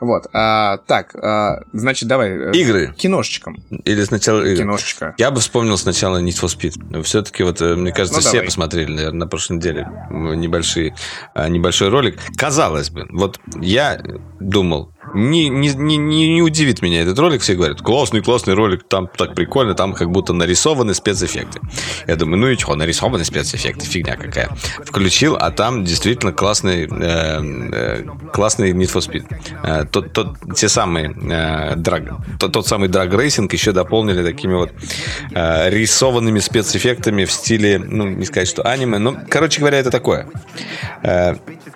Вот. А, так, а, значит, давай. Э, Игры. Киношечком. Или сначала игры. Киношечка. Я бы вспомнил сначала Need for Speed. Все-таки вот, э, мне кажется, ну, все давай. посмотрели, наверное, на прошлой неделе небольшие, а, небольшой ролик. Казалось бы, вот я думал, не, не, не, не удивит меня этот ролик. Все говорят, классный, классный ролик, там так прикольно, там как будто нарисованы спецэффекты. Я думаю, ну и чего, нарисованы спецэффекты, фигня какая. Включил, а там действительно классный, э, э, классный Need for Speed. Э, тот, тот, те самые э, драг, тот, тот самый драг-рейсинг еще дополнили такими вот э, рисованными спецэффектами в стиле, ну, не сказать, что аниме, но, короче говоря, это такое. Э,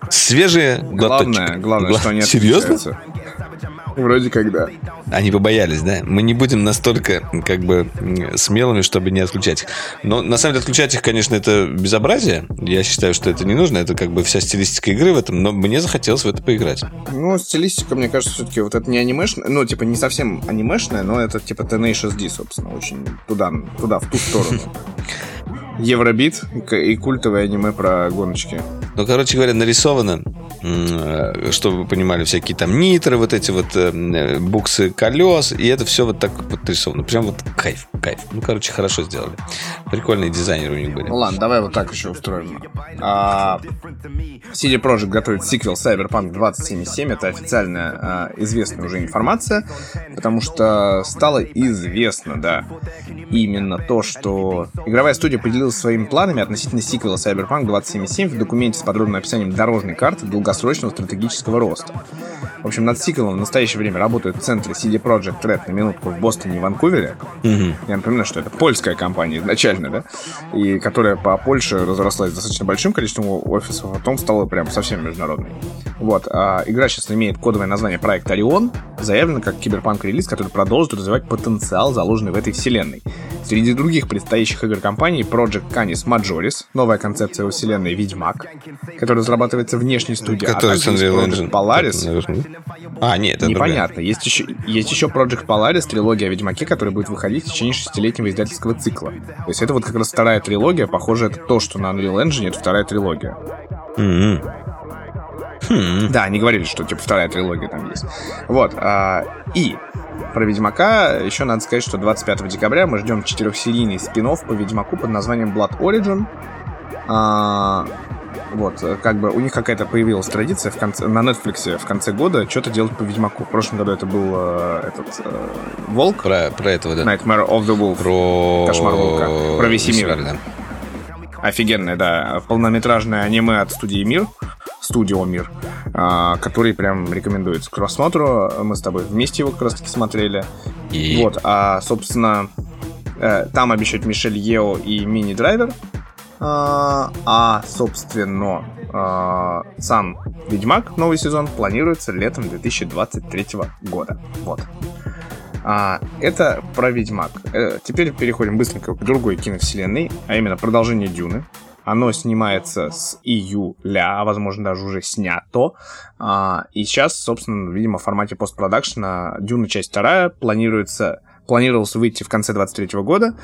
свежие главное, главное, Гла... что они Серьезно? Вроде как да. Они побоялись, да? Мы не будем настолько как бы смелыми, чтобы не отключать их. Но на самом деле отключать их, конечно, это безобразие. Я считаю, что это не нужно. Это как бы вся стилистика игры в этом. Но мне захотелось в это поиграть. Ну, стилистика, мне кажется, все-таки вот это не анимешная, ну, типа не совсем анимешная, но это типа Tenacious D, собственно, очень туда, туда, в ту сторону. Евробит и культовое аниме про гоночки. Ну, короче говоря, нарисовано Э, чтобы вы понимали, всякие там нитры, вот эти вот э, буксы колес, и это все вот так вот рисовано. Прям вот кайф, кайф. Ну, короче, хорошо сделали. Прикольные дизайнеры у них были. Ну ладно, давай вот так еще устроим. А, CD Projekt готовит сиквел Cyberpunk 2077. Это официальная а, известная уже информация, потому что стало известно, да, именно то, что игровая студия поделилась своими планами относительно сиквела Cyberpunk 2077 в документе с подробным описанием дорожной карты долгосрочного стратегического роста. В общем, над сиквелом в настоящее время работают в центре CD Projekt Red на минутку в Бостоне и Ванкувере. Угу. Я напоминаю, что это польская компания изначально, да, и которая по Польше разрослась достаточно большим количеством офисов, а потом стала прям совсем международной. Вот. А игра сейчас имеет кодовое название Проект Орион, заявлено как киберпанк-релиз, который продолжит развивать потенциал, заложенный в этой вселенной. Среди других предстоящих игр компании Project Canis Majoris, новая концепция во вселенной Ведьмак, которая разрабатывается внешней студией, который а также Project Polaris. А, нет, это Непонятно. Есть еще, есть еще Project Polaris, трилогия о Ведьмаке, которая будет выходить в течение шестилетнего издательского цикла. То есть это вот как раз вторая трилогия. Похоже, это то, что на Unreal Engine, это вторая трилогия. Mm-hmm. Хм. Да, они говорили, что типа вторая трилогия там есть. Вот. А, и про Ведьмака еще надо сказать, что 25 декабря мы ждем четырехсерийный спин по Ведьмаку под названием Blood Origin. А, вот, как бы у них какая-то появилась традиция в конце, на Netflix в конце года что-то делать по Ведьмаку. В прошлом году это был э, этот э, Волк. Про, про этого, да. Nightmare of the Wolf. Про... Кошмар Волка. Про Весемир. Да. Офигенное, да. Полнометражное аниме от студии Мир. Студио Мир, а, который прям рекомендуется к просмотру. Мы с тобой вместе его как раз таки смотрели. И... Вот, а, собственно, э, там обещают Мишель Ео и Мини Драйвер. А, а, собственно, а, сам Ведьмак новый сезон планируется летом 2023 года. Вот. А, это про Ведьмак. Э, теперь переходим быстренько к другой киновселенной, а именно продолжение Дюны. Оно снимается с июля, а возможно даже уже снято. А, и сейчас, собственно, видимо, в формате постпродакшена Дюна часть вторая планируется, планировалось выйти в конце 23 года,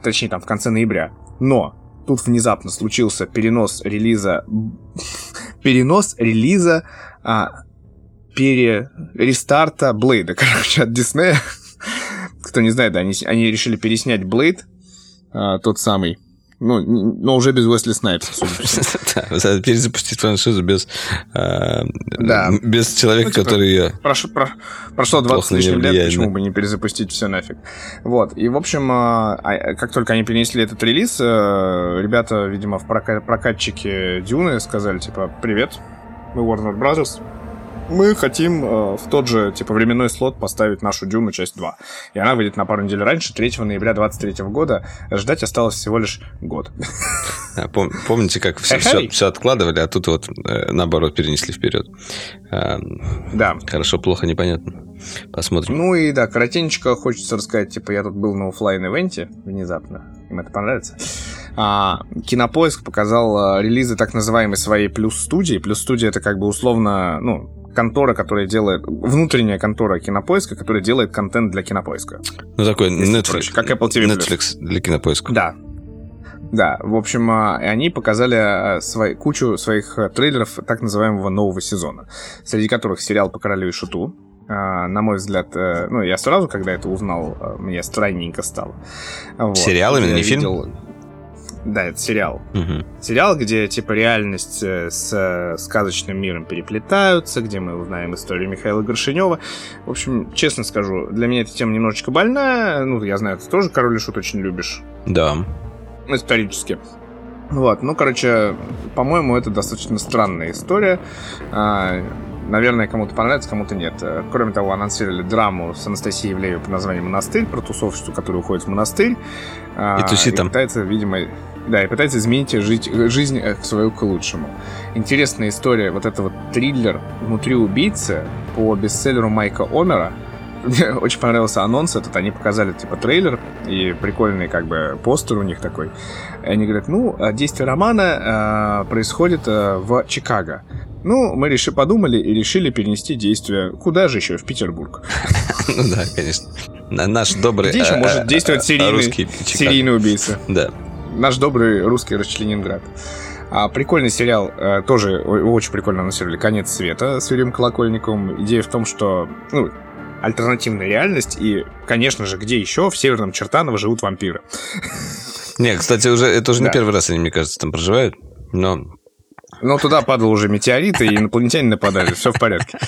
точнее там в конце ноября. Но тут внезапно случился перенос релиза, перенос релиза а, пере рестарта Блейда, короче, от Диснея. Кто не знает, да, они, они решили переснять Блейд, а, тот самый ну, но уже без Уэсли Снайпса, Да, перезапустить франшизу без, э, да. без человека, ну, типа, который ее... Прошло, про, прошло 20 лишним лет, почему бы не перезапустить все нафиг. Вот, и, в общем, э, а, как только они перенесли этот релиз, э, ребята, видимо, в прокатчике Дюны сказали, типа, привет, мы Warner Brothers, мы хотим э, в тот же, типа, временной слот поставить нашу Дюну часть 2. И она выйдет на пару недель раньше, 3 ноября 23 года. Ждать осталось всего лишь год. Пом- помните, как все, все, все откладывали, а тут вот э, наоборот перенесли вперед. Э, да. Хорошо, плохо, непонятно. Посмотрим. Ну и да, коротенько хочется рассказать, типа, я тут был на офлайн ивенте внезапно. Им это понравится. А, Кинопоиск показал а, релизы так называемой своей плюс-студии. Плюс-студия это как бы условно, ну, контора, которая делает... Внутренняя контора кинопоиска, которая делает контент для кинопоиска. Ну, такой Netflix. Проще, как Apple TV+. Netflix для кинопоиска. Да. Да, в общем, а, они показали а, свои, кучу своих а, трейлеров так называемого нового сезона, среди которых сериал «По королю и шуту», на мой взгляд, э, ну, я сразу, когда это узнал, мне странненько стало. Вот. Сериал именно, не видел... фильм? Да, это сериал. Угу. Сериал, где типа реальность э, с э, сказочным миром переплетаются, где мы узнаем историю Михаила Горшинева. В общем, честно скажу, для меня эта тема немножечко больная. Ну, я знаю, ты тоже король и шут очень любишь. Да. Исторически. Вот, ну, короче, по-моему, это достаточно странная история. А, наверное, кому-то понравится, кому-то нет. Кроме того, анонсировали драму с Анастасией Ивлеевой под названием «Монастырь», про тусовщицу, которая уходит в монастырь. И тусит там. пытается, видимо, да, и пытается изменить жить, жизнь к свою к лучшему. Интересная история, вот это вот триллер «Внутри убийцы» по бестселлеру Майка Омера. Мне очень понравился анонс этот, они показали типа трейлер и прикольный как бы постер у них такой. И они говорят, ну, а действие романа э, происходит э, в Чикаго. Ну, мы решили, подумали и решили перенести действие. Куда же еще? В Петербург. Ну да, конечно. Наш добрый... Где еще э, может действовать серийный убийца? Да наш добрый русский Расчленинград. А, прикольный сериал, э, тоже очень прикольно анонсировали «Конец света» с Юрием Колокольниковым. Идея в том, что ну, альтернативная реальность, и, конечно же, где еще в Северном Чертаново живут вампиры. Не, кстати, уже это уже да. не первый раз они, мне кажется, там проживают, но... Ну, туда падал уже метеорит, и инопланетяне нападали, все в порядке.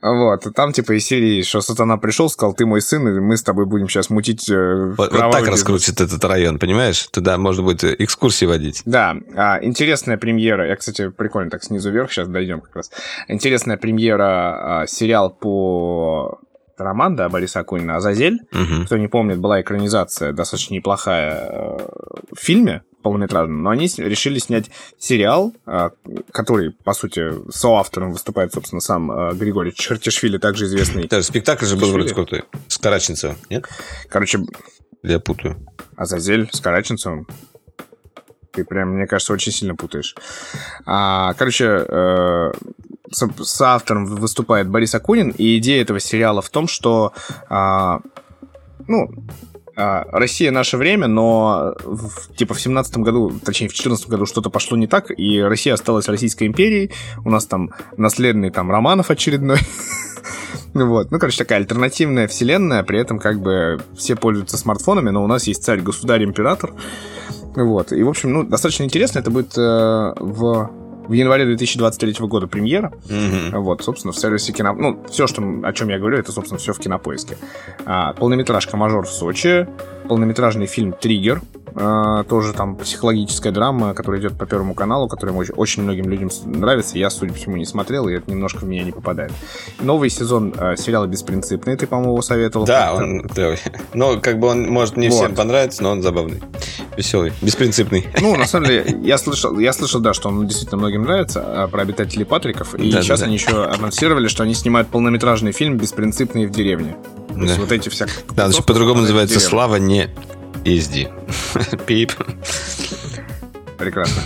Вот, там типа из серии, что сатана пришел, сказал, ты мой сын, и мы с тобой будем сейчас мутить э, Вот, вот так раскрутит этот район, понимаешь? Туда можно будет экскурсии водить. Да, а, интересная премьера, я, кстати, прикольно так снизу вверх, сейчас дойдем как раз. Интересная премьера, а, сериал по роман, да, Бориса Акунина «Азазель». Угу. Кто не помнит, была экранизация достаточно неплохая э, в фильме полнометражном, но они решили снять сериал, э, который, по сути, соавтором выступает, собственно, сам э, Григорий Чертишвили, также известный. Даже спектакль же был вроде крутой. С Караченцевым, нет? Короче... Я путаю. «Азазель» с Караченцевым. Ты прям, мне кажется, очень сильно путаешь. А, короче, э, с, с автором выступает Борис Акунин, и идея этого сериала в том, что, а, ну, а, Россия наше время, но в, типа в семнадцатом году, точнее в четырнадцатом году что-то пошло не так, и Россия осталась Российской империей. У нас там наследный там Романов очередной. Вот. Ну, короче, такая альтернативная вселенная, при этом как бы все пользуются смартфонами, но у нас есть царь, государь, император. Вот. И, в общем, ну, достаточно интересно. Это будет э, в в январе 2023 года премьера. Mm-hmm. Вот, собственно, в сервисе кино... Ну, все, что, о чем я говорю, это, собственно, все в кинопоиске. А, полнометражка «Мажор в Сочи», полнометражный фильм «Триггер», а, тоже там психологическая драма, которая идет по Первому каналу, которая очень, очень многим людям нравится. Я, судя по всему, не смотрел, и это немножко в меня не попадает. Новый сезон э, сериала «Беспринципный», ты, по-моему, советовал. Да, он клевый. Ну, как бы он, может, не вот. всем понравится, но он забавный. Веселый, беспринципный. Ну, на самом деле, я слышал, я слышал, да, что он действительно многим нравится, а, про обитателей Патриков. И да, сейчас да, они да. еще анонсировали, что они снимают полнометражный фильм «Беспринципные в деревне». То да. есть вот эти все... Да, значит, по-другому называется «Слава не езди». Пип. Прекрасно.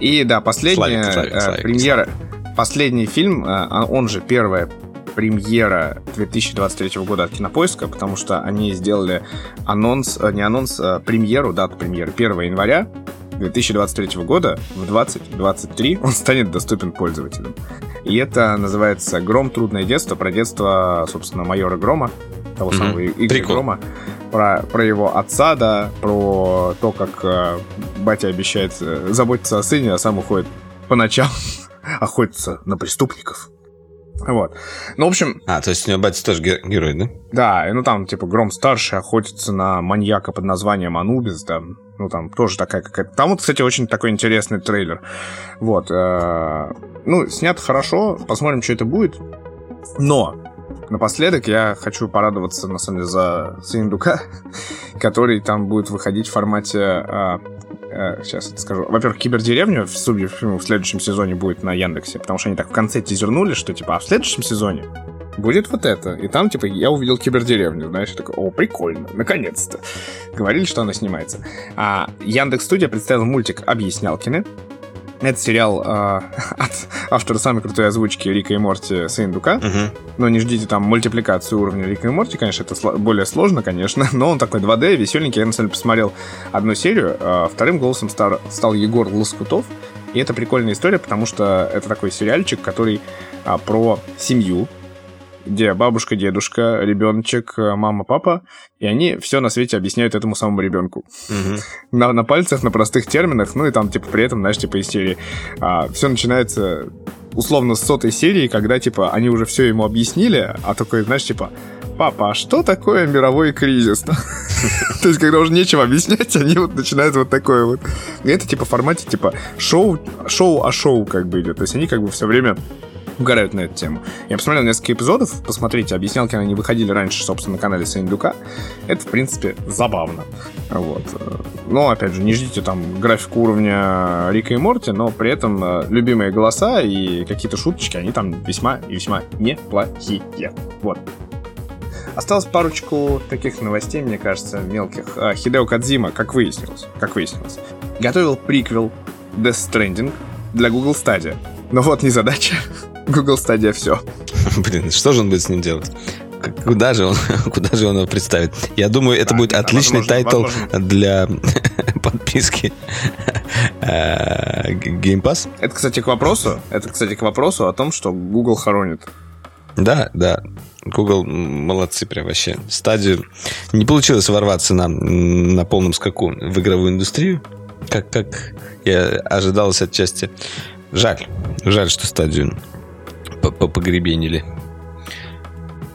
И да, последняя славик, славик, славик, премьера, последний фильм, э, он же первая премьера 2023 года от Кинопоиска, потому что они сделали анонс, э, не анонс, а премьеру, дату премьеры 1 января 2023 года в 2023 он станет доступен пользователям. И это называется «Гром. Трудное детство», про детство, собственно, майора Грома, того mm-hmm. самого Игоря Прикол. Грома, про, про его отца, да, про то, как э, батя обещает э, заботиться о сыне, а сам уходит по ночам охотиться на преступников. Вот. Ну, в общем... А, то есть у него батя тоже герой, да? Да, и ну там, типа, Гром старший охотится на маньяка под названием Анубис, да. Ну, там тоже такая какая-то... Там вот, кстати, очень такой интересный трейлер. Вот. Э, ну, снят хорошо, посмотрим, что это будет. Но Напоследок я хочу порадоваться, на самом деле, за Синдука, который там будет выходить в формате... А, а, сейчас это скажу. Во-первых, кибердеревню в, в следующем сезоне будет на Яндексе, потому что они так в конце тизернули, что типа, а в следующем сезоне будет вот это. И там, типа, я увидел кибердеревню, знаешь, я такой, о, прикольно, наконец-то. Говорили, что она снимается. А Яндекс Студия представил мультик «Объяснялкины», это сериал э, от автора самой крутой озвучки Рика и Морти Сейндука. Угу. Но не ждите там мультипликацию уровня Рика и Морти, конечно, это сло- более сложно, конечно, но он такой 2D, веселенький. Я, на самом деле, посмотрел одну серию. Э, вторым голосом стар- стал Егор Лоскутов. И это прикольная история, потому что это такой сериальчик, который а, про семью, где бабушка, дедушка, ребеночек, э, мама, папа, и они все на свете объясняют этому самому ребенку. Угу. На, на пальцах, на простых терминах, ну и там, типа, при этом, знаешь, типа, из серии. А, все начинается условно с сотой серии, когда, типа, они уже все ему объяснили, а такой, знаешь, типа, папа, а что такое мировой кризис? То есть, когда уже нечего объяснять, они вот начинают вот такое вот. И это, типа, в формате, типа, шоу, шоу о шоу как бы идет. То есть, они как бы все время угорают на эту тему. Я посмотрел несколько эпизодов, посмотрите, объяснялки они выходили раньше, собственно, на канале Сандука. Это, в принципе, забавно. Вот. Но, опять же, не ждите там графику уровня Рика и Морти, но при этом э, любимые голоса и какие-то шуточки, они там весьма и весьма неплохие. Вот. Осталось парочку таких новостей, мне кажется, мелких. А, Хидео Кадзима, как выяснилось, как выяснилось, готовил приквел Death Stranding для Google Stadia. Но вот незадача. Google Stadia все. Блин, что же он будет с ним делать? Куда же он, куда же он его представит? Я думаю, это а, будет отличный возможно, title возможно. для подписки Game Pass. Это, кстати, к вопросу. Это, кстати, к вопросу о том, что Google хоронит. Да, да. Google молодцы прям вообще. Стадию не получилось ворваться нам на полном скаку в игровую индустрию, как, как я ожидалось отчасти. Жаль. Жаль, что стадию погребенили.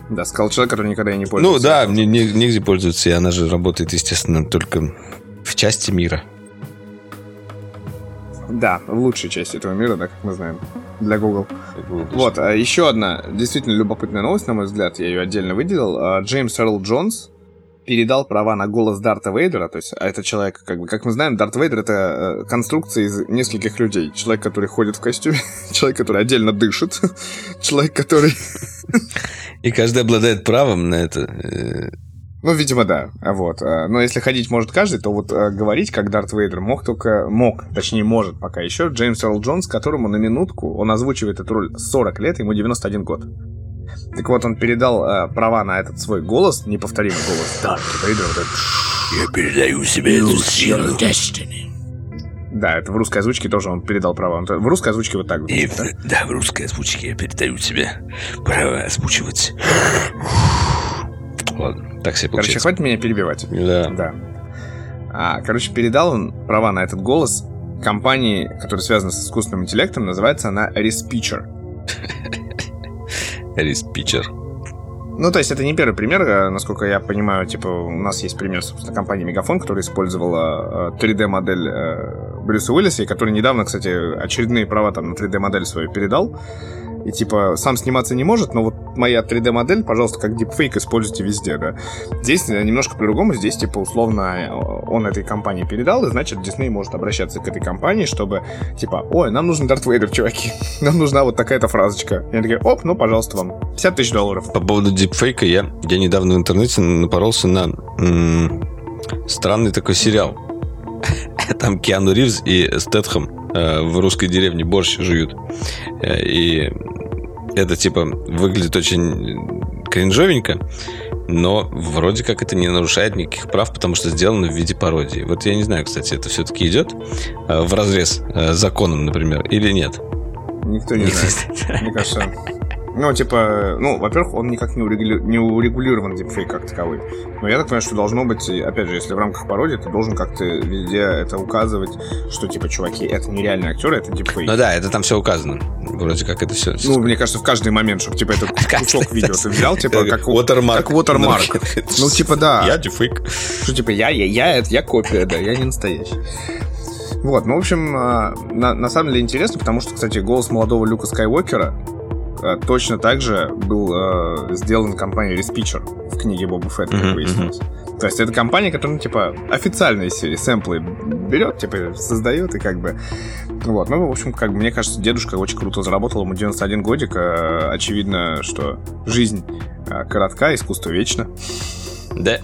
Да, сказал человек, который никогда и не пользуется. Ну да, мне нигде пользуется, и она же работает, естественно, только в части мира. Да, в лучшей части этого мира, да, как мы знаем, для Google. Вот, а еще одна действительно любопытная новость, на мой взгляд, я ее отдельно выделил. А, Джеймс Эрл Джонс передал права на голос Дарта Вейдера, то есть, а это человек, как бы, как мы знаем, Дарт Вейдер это э, конструкция из нескольких людей. Человек, который ходит в костюме, человек, который отдельно дышит, человек, который... И каждый обладает правом на это. Э, ну, видимо, да. Вот. А, но если ходить может каждый, то вот говорить, как Дарт Вейдер, мог только... Мог, точнее, может пока еще Джеймс Эрл Джонс, которому на минутку, он озвучивает эту роль 40 лет, ему 91 год. Так вот, он передал э, права на этот свой голос, неповторимый голос Вейдера. Вот этот... Я передаю себе эту силу. Да, это в русской озвучке тоже он передал права. Он, в русской озвучке вот так звучит, да? да, в русской озвучке я передаю тебе право озвучивать. Ладно, так себе получается. Короче, хватит меня перебивать. Да. Да. А, короче, передал он права на этот голос компании, которая связана с искусственным интеллектом. Называется она Respeecher. Respeecher. Ну, то есть это не первый пример, а, насколько я понимаю, типа, у нас есть пример, собственно, компании Мегафон, которая использовала 3D-модель э, Брюса Уиллиса, и который недавно, кстати, очередные права там на 3D-модель свою передал и типа сам сниматься не может, но вот моя 3D-модель, пожалуйста, как дипфейк используйте везде, да. Здесь немножко по-другому, здесь типа условно он этой компании передал, и значит Дисней может обращаться к этой компании, чтобы типа, ой, нам нужен Дарт Вейдер, чуваки, нам нужна вот такая-то фразочка. И они такие, оп, ну, пожалуйста, вам 50 тысяч долларов. По поводу дипфейка я, я недавно в интернете напоролся на м- странный такой сериал. Там Киану Ривз и Стэтхэм э, в русской деревне борщ жуют. Э, и это типа выглядит очень кринжовенько, но вроде как это не нарушает никаких прав, потому что сделано в виде пародии. Вот я не знаю, кстати, это все-таки идет э, в разрез э, законом, например, или нет? Никто не знает. Мне кажется, ну, типа, ну, во-первых, он никак не, урегули... не урегулирован дипфейк как таковой. Но я так понимаю, что должно быть, опять же, если в рамках пародии, ты должен как-то везде это указывать, что, типа, чуваки, это нереальные актеры, это дипфейк. Ну да, это там все указано. Вроде как это все. Ну, мне кажется, в каждый момент, чтобы, типа, этот кусок видео ты взял, типа, как watermark. Как watermark. Ну, типа, да. Я дипфейк. Что, типа, я, я, я, это я копия, да, я не настоящий. Вот, ну, в общем, а, на, на самом деле интересно, потому что, кстати, голос молодого Люка Скайуокера точно так же был э, сделан компанией Respicher в книге Боба Фетта, как выяснилось. То есть это компания, которая, ну, типа, официальные серии, сэмплы берет, типа, создает и как бы... Вот, ну, в общем, как бы, мне кажется, дедушка очень круто заработал, ему 91 годик. Э, очевидно, что жизнь э, коротка, искусство вечно. Да.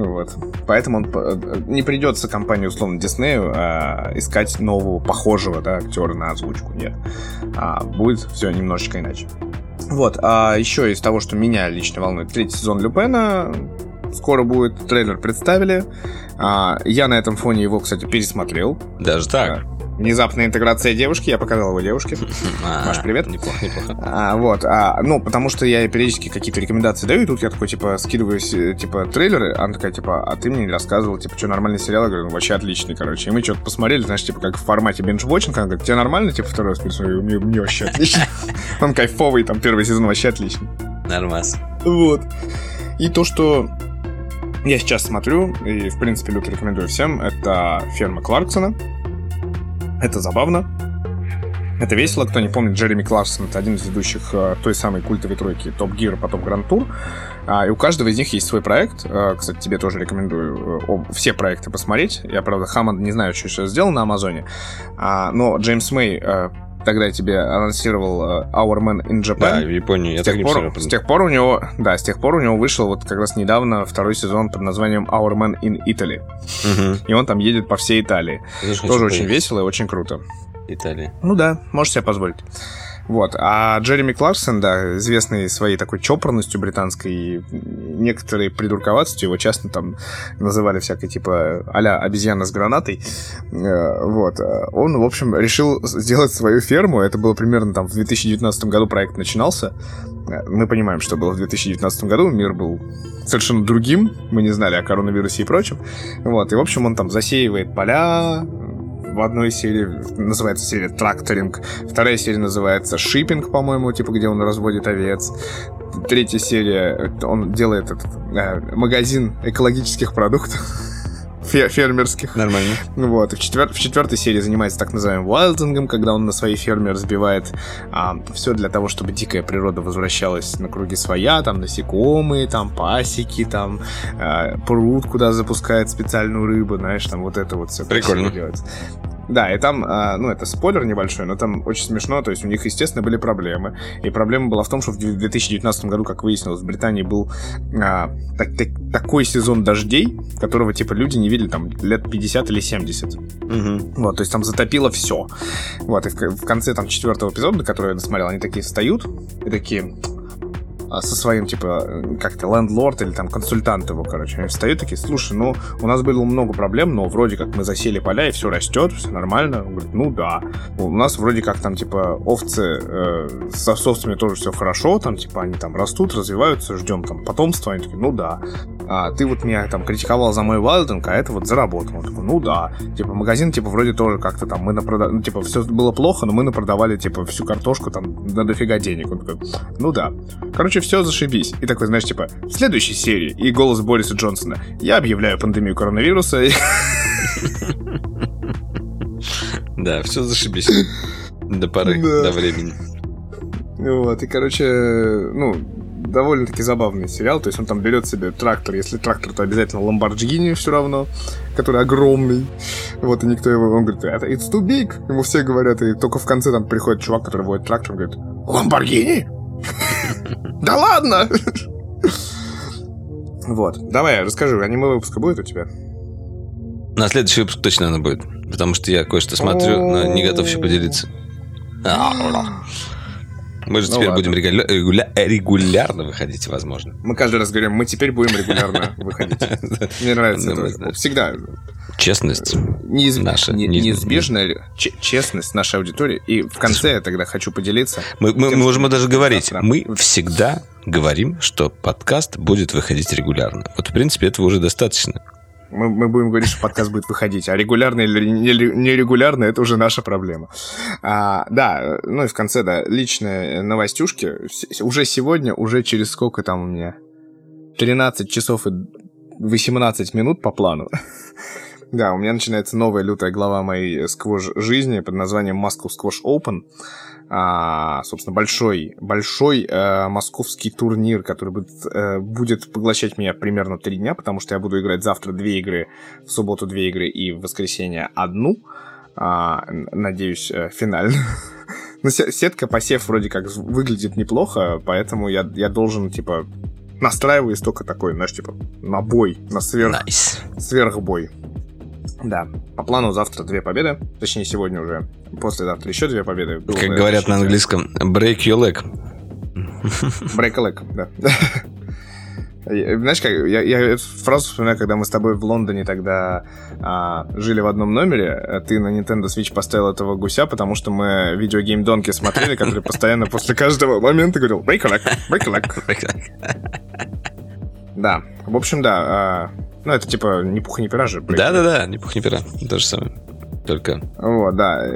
Вот. Поэтому он э, не придется компании, условно, Диснею а, искать нового, похожего, да, актера на озвучку. Нет. А, будет все немножечко иначе. Вот. А еще из того, что меня лично волнует, третий сезон Люпена скоро будет. Трейлер представили. А, я на этом фоне его, кстати, пересмотрел. Даже так? Внезапная интеграция девушки, я показал его девушке. А, Маш, привет. Неплохо, неплохо. А, вот, а, ну, потому что я периодически какие-то рекомендации даю, и тут я такой, типа, скидываю, типа, трейлеры, она такая, типа, а ты мне не рассказывал, типа, что, нормальный сериал? Я говорю, ну, вообще отличный, короче. И мы что-то посмотрели, знаешь, типа, как в формате бинж-вотчинг, она говорит, тебе нормально, типа, второй раз мне, мне вообще отлично. Он кайфовый, там, первый сезон вообще отличный. Нормас. Вот. И то, что я сейчас смотрю, и, в принципе, люто рекомендую всем, это «Ферма Кларксона». Это забавно. Это весело. Кто не помнит, Джереми Кларксон — это один из ведущих э, той самой культовой тройки Топ Гир, потом Гранд Тур. А, и у каждого из них есть свой проект. А, кстати, тебе тоже рекомендую э, все проекты посмотреть. Я, правда, Хаммонд не знаю, что еще сделал на Амазоне. А, но Джеймс Мэй э, тогда я тебе анонсировал uh, Our Man in Japan. Да, в Японии. С тех, пор, с тех пор у него, да, с тех пор у него вышел вот как раз недавно второй сезон под названием Our Man in Italy. Угу. И он там едет по всей Италии. Тоже очень весело и очень круто. Италия. Ну да, можешь себе позволить. Вот. А Джереми Кларксон, да, известный своей такой чопорностью британской и некоторые придурковатостью, его часто там называли всякой типа а-ля обезьяна с гранатой. Э, вот. Он, в общем, решил сделать свою ферму. Это было примерно там в 2019 году проект начинался. Э, мы понимаем, что было в 2019 году. Мир был совершенно другим. Мы не знали о коронавирусе и прочем. Вот. И, в общем, он там засеивает поля, в одной серии называется серия «Тракторинг», вторая серия называется «Шиппинг», по-моему, типа, где он разводит овец. Третья серия, он делает этот э, магазин экологических продуктов фермерских. Нормально. Вот. И в, четвер... в четвертой серии занимается так называемым вайлдингом, когда он на своей ферме разбивает а, все для того, чтобы дикая природа возвращалась на круги своя, там насекомые, там пасеки, там а, пруд, куда запускает специальную рыбу, знаешь, там вот это вот все. Прикольно. Да, и там, а, ну, это спойлер небольшой, но там очень смешно, то есть у них, естественно, были проблемы. И проблема была в том, что в 2019 году, как выяснилось, в Британии был а, так, так, такой сезон дождей, которого, типа, люди не видели там лет 50 или 70. Угу. Вот, то есть там затопило все. Вот, и в, в конце там четвертого эпизода, который я досмотрел, они такие встают и такие, со своим, типа, как-то лендлорд или там консультант его, короче. Они встают такие, слушай, ну, у нас было много проблем, но вроде как мы засели поля, и все растет, все нормально. Он говорит, ну да. У нас вроде как там, типа, овцы э, со овцами тоже все хорошо, там, типа, они там растут, развиваются, ждем там потомства. Они такие, ну да. А ты вот меня там критиковал за мой вайлдинг, а это вот заработал. Он такой, ну да. Типа, магазин, типа, вроде тоже как-то там мы напродали, ну, типа, все было плохо, но мы напродавали, типа, всю картошку там на дофига денег. Он такой, ну да. Короче, короче, все зашибись. И такой, знаешь, типа, в следующей серии, и голос Бориса Джонсона, я объявляю пандемию коронавируса. Да, все зашибись. До поры, до времени. Вот, и, короче, ну, довольно-таки забавный сериал. То есть он там берет себе трактор. Если трактор, то обязательно Ламборджини все равно, который огромный. Вот, и никто его... Он говорит, это it's too big. Ему все говорят, и только в конце там приходит чувак, который водит трактор, говорит, Ламборгини? Да ладно! Вот. Давай, расскажи, аниме выпуска будет у тебя? На следующий выпуск точно она будет. Потому что я кое-что смотрю, но не готов еще поделиться. Мы же ну, теперь ладно. будем регуля... Регуля... регулярно выходить, возможно. Мы каждый раз говорим, мы теперь будем регулярно выходить. Мне нравится это. Всегда. Честность наша. Не, неизбежная честность нашей аудитории. И в конце я тогда хочу поделиться. Мы, можем даже говорить. Мы всегда говорим, что подкаст будет выходить регулярно. Вот, в принципе, этого уже достаточно. Мы, мы будем говорить, что подкаст будет выходить. А регулярно или нерегулярно, это уже наша проблема. А, да, ну и в конце, да, личные новостюшки. Уже сегодня, уже через сколько там у меня? 13 часов и 18 минут по плану. Да, у меня начинается новая лютая глава моей сквош жизни под названием Moscow Squash Open а, собственно, большой, большой э, московский турнир, который будет, э, будет поглощать меня примерно три дня, потому что я буду играть завтра две игры, в субботу две игры и в воскресенье одну. А, надеюсь, э, финально. Но сетка посев вроде как выглядит неплохо, поэтому я, я должен, типа, настраиваюсь только такой, знаешь, типа, на бой, на сверх, nice. сверхбой. Да, по плану завтра две победы, точнее сегодня уже, послезавтра еще две победы. Было как говорят на английском, break your leg. Break a leg, да. Знаешь, как, я, я эту фразу вспоминаю, когда мы с тобой в Лондоне тогда а, жили в одном номере, а ты на Nintendo Switch поставил этого гуся, потому что мы видеогейм Донки смотрели, который постоянно после каждого момента говорил break a leg, break a leg. Да, в общем, да, а, ну, это типа ни пуха, ни пера же. Да-да-да, ни пуха, ни пера. То же самое. Только... Вот, да.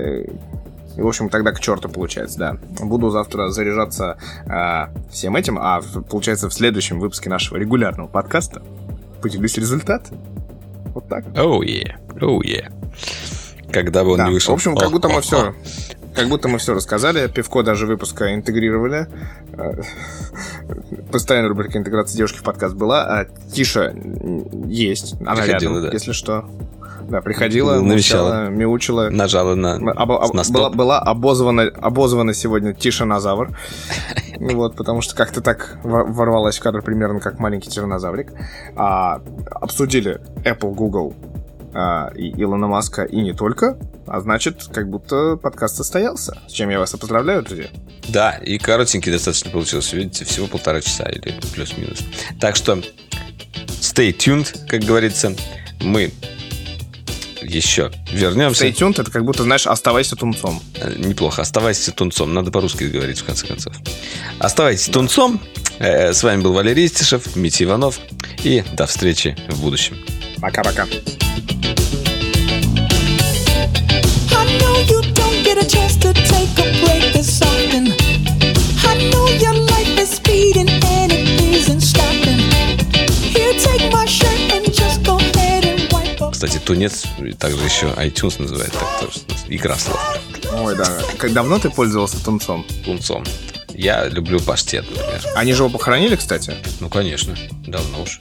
И, в общем, тогда к черту получается, да. Буду завтра заряжаться э, всем этим, а получается в следующем выпуске нашего регулярного подкаста поделюсь результатами. Вот так. Оу, oh, yeah. oh, yeah. Когда бы он да. не вышел. В общем, как будто мы все как будто мы все рассказали. Пивко даже выпуска интегрировали. Э, постоянная рубрика интеграции девушки в подкаст была. А Тиша есть. Она приходила, рядом, да. если что. Да, приходила, навещала, мяучила. Нажала на, об, об, на была, была обозвана, обозвана сегодня Тиша Назавр. Вот, потому что как-то так ворвалась в кадр примерно как маленький тиранозаврик. А, обсудили Apple, Google а, и Илона Маска, и не только. А значит, как будто подкаст состоялся. С чем я вас и поздравляю, друзья. Да, и коротенький достаточно получился. Видите, всего полтора часа или плюс-минус. Так что stay tuned, как говорится. Мы еще вернемся. Stay tuned, это как будто, знаешь, оставайся тунцом. Э, неплохо. Оставайся тунцом. Надо по-русски говорить, в конце концов. Оставайтесь тунцом. Э, с вами был Валерий Истишев, Митя Иванов. И до встречи в будущем. Пока-пока. I know you don't get a chance to take a break this often. I know your life is speeding and it isn't stopping. Here, take my shirt and just go ahead and wipe up. Кстати, тунец также еще iTunes называет. Так тоже игра слов. Ой, да. Как давно ты пользовался тунцом? Тунцом. Я люблю паштет, например. Они же его похоронили, кстати? Ну, конечно. Давно уж.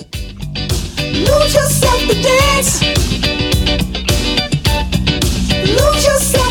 Lose yourself to dance. Lose yourself.